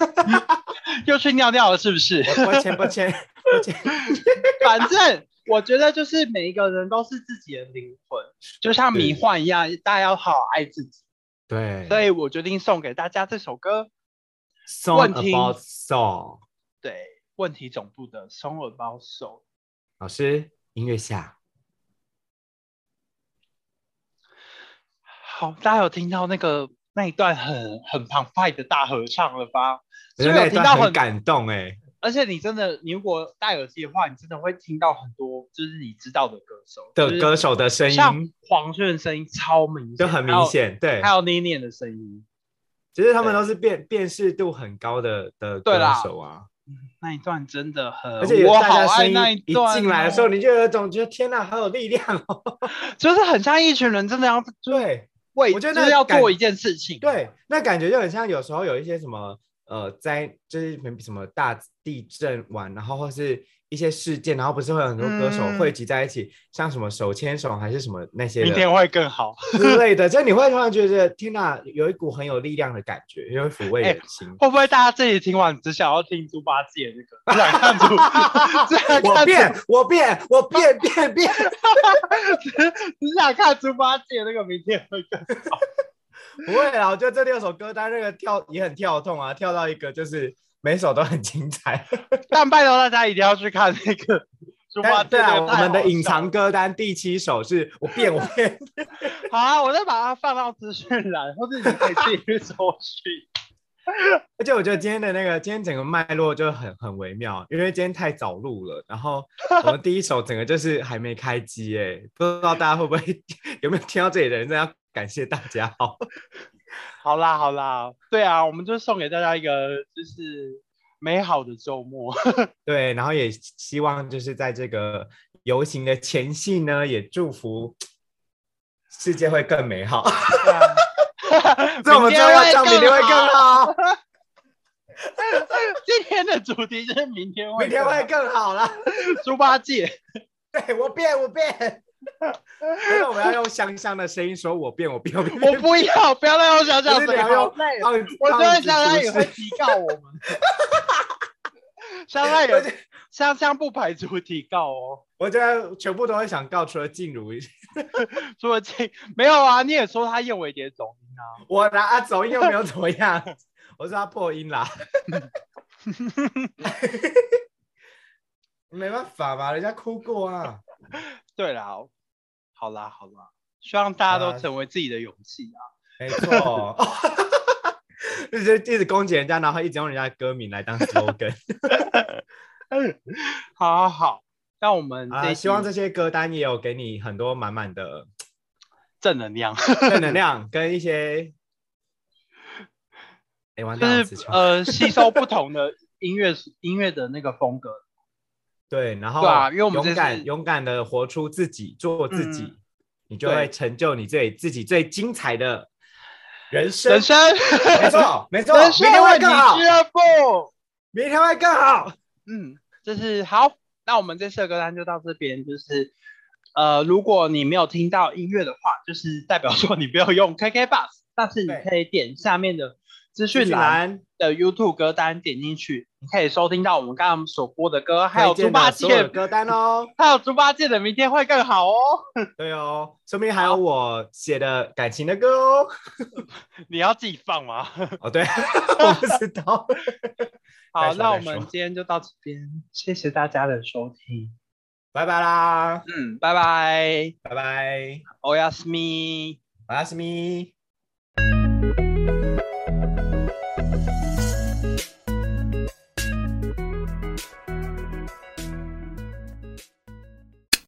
<laughs> 又去尿尿了，是不是？我抱歉抱歉抱歉，<laughs> 反正我觉得就是每一个人都是自己的灵魂，就像迷幻一样，大家要好好爱自己。对，所以我决定送给大家这首歌，Song about song，对问题总部的《松耳包手老师音乐下，》。好，大家有听到那个那一段很很澎湃的大合唱了吧？我觉得那一段很感动哎。而且你真的，你如果戴耳机的话，你真的会听到很多就是你知道的歌手的歌手的声音，像黄轩的声音超明显，就很明显，对，还有妮妮的声音，其实他们都是辨辨识度很高的的歌手啊。那一段真的很，而且我好爱那一段。一进来的时候，你就有种觉得天哪，好有力量哦，<laughs> 就是很像一群人真的要对，为我觉得要做一件事情，对，那感觉就很像有时候有一些什么。呃，在就是什么大地震完，然后或是一些事件，然后不是会有很多歌手汇集在一起，像什么手牵手还是什么那些，明天会更好之类的，就你会突然觉得天哪，有一股很有力量的感觉，因为抚慰人心。会不会大家这里听完只想要听猪八戒那个？不想看猪，我变，我变，我变变 <laughs> 变，只想看猪八戒那个明天会更好。<laughs> 不会啦，我觉得这六首歌单那个跳也很跳痛啊，跳到一个就是每首都很精彩。<laughs> 但拜托大家一定要去看那个。<laughs> 对啊，我们的隐藏歌单第七首是我变我变。好啊，我再把它放到资讯栏，或者你可以自己去搜寻。而且我觉得今天的那个今天整个脉络就很很微妙，因为今天太早录了，然后我们第一首整个就是还没开机哎，不知道大家会不会有没有听到这里的人在。感谢大家，好，<laughs> 好啦，好啦，对啊，我们就送给大家一个就是美好的周末，<laughs> 对，然后也希望就是在这个游行的前夕呢，也祝福世界会更美好，<laughs> 在我们最后要讲明天会更好，今天的主题就是明天会，明天会更好了，猪八戒，对我变，我变。<laughs> 那我们要用香香的声音说：“我变，我变，我变。<laughs> ”我不要，不要再用香香的声音，好累。<laughs> 我觉得香香也会提告我们。香香有香香不排除提告哦。我觉得全部都会想告，除了静茹，除了静没有啊？你也说他燕尾蝶走音啊？我拿走音又没有怎么样，我说他破音啦。没办法吧，人家哭过啊。对啦，好啦好啦，希望大家都成为自己的勇气啊！没错，<laughs> 一直一直攻击人家，然后一直用人家的歌名来当 slogan。<laughs> 好好好，那我们希望这些歌单也有给你很多满满的正能量，正能量跟一些 <laughs> 哎，就是呃，吸收不同的音乐音乐的那个风格。对，然后对啊，因为我们勇敢勇敢的活出自己，做自己，你就会成就你最自己最精彩的人生。人生，没错，<laughs> 没错，明天会更好。明天会更好。嗯，就是好。那我们这次的歌单就到这边。就是呃，如果你没有听到音乐的话，就是代表说你不要用 KK Bus，但是你可以点下面的。资讯栏的 YouTube 歌单点进去，你可以收听到我们刚刚所播的歌，还有猪八戒的歌单哦，<laughs> 还有猪八戒的明天会更好哦。<laughs> 对哦，说明还有我写的感情的歌哦。<laughs> 你要自己放吗？哦，对，我不知道。好，那我们今天就到这边，谢谢大家的收听，拜拜啦。嗯，拜拜，拜拜。おやすみ，おやすみ。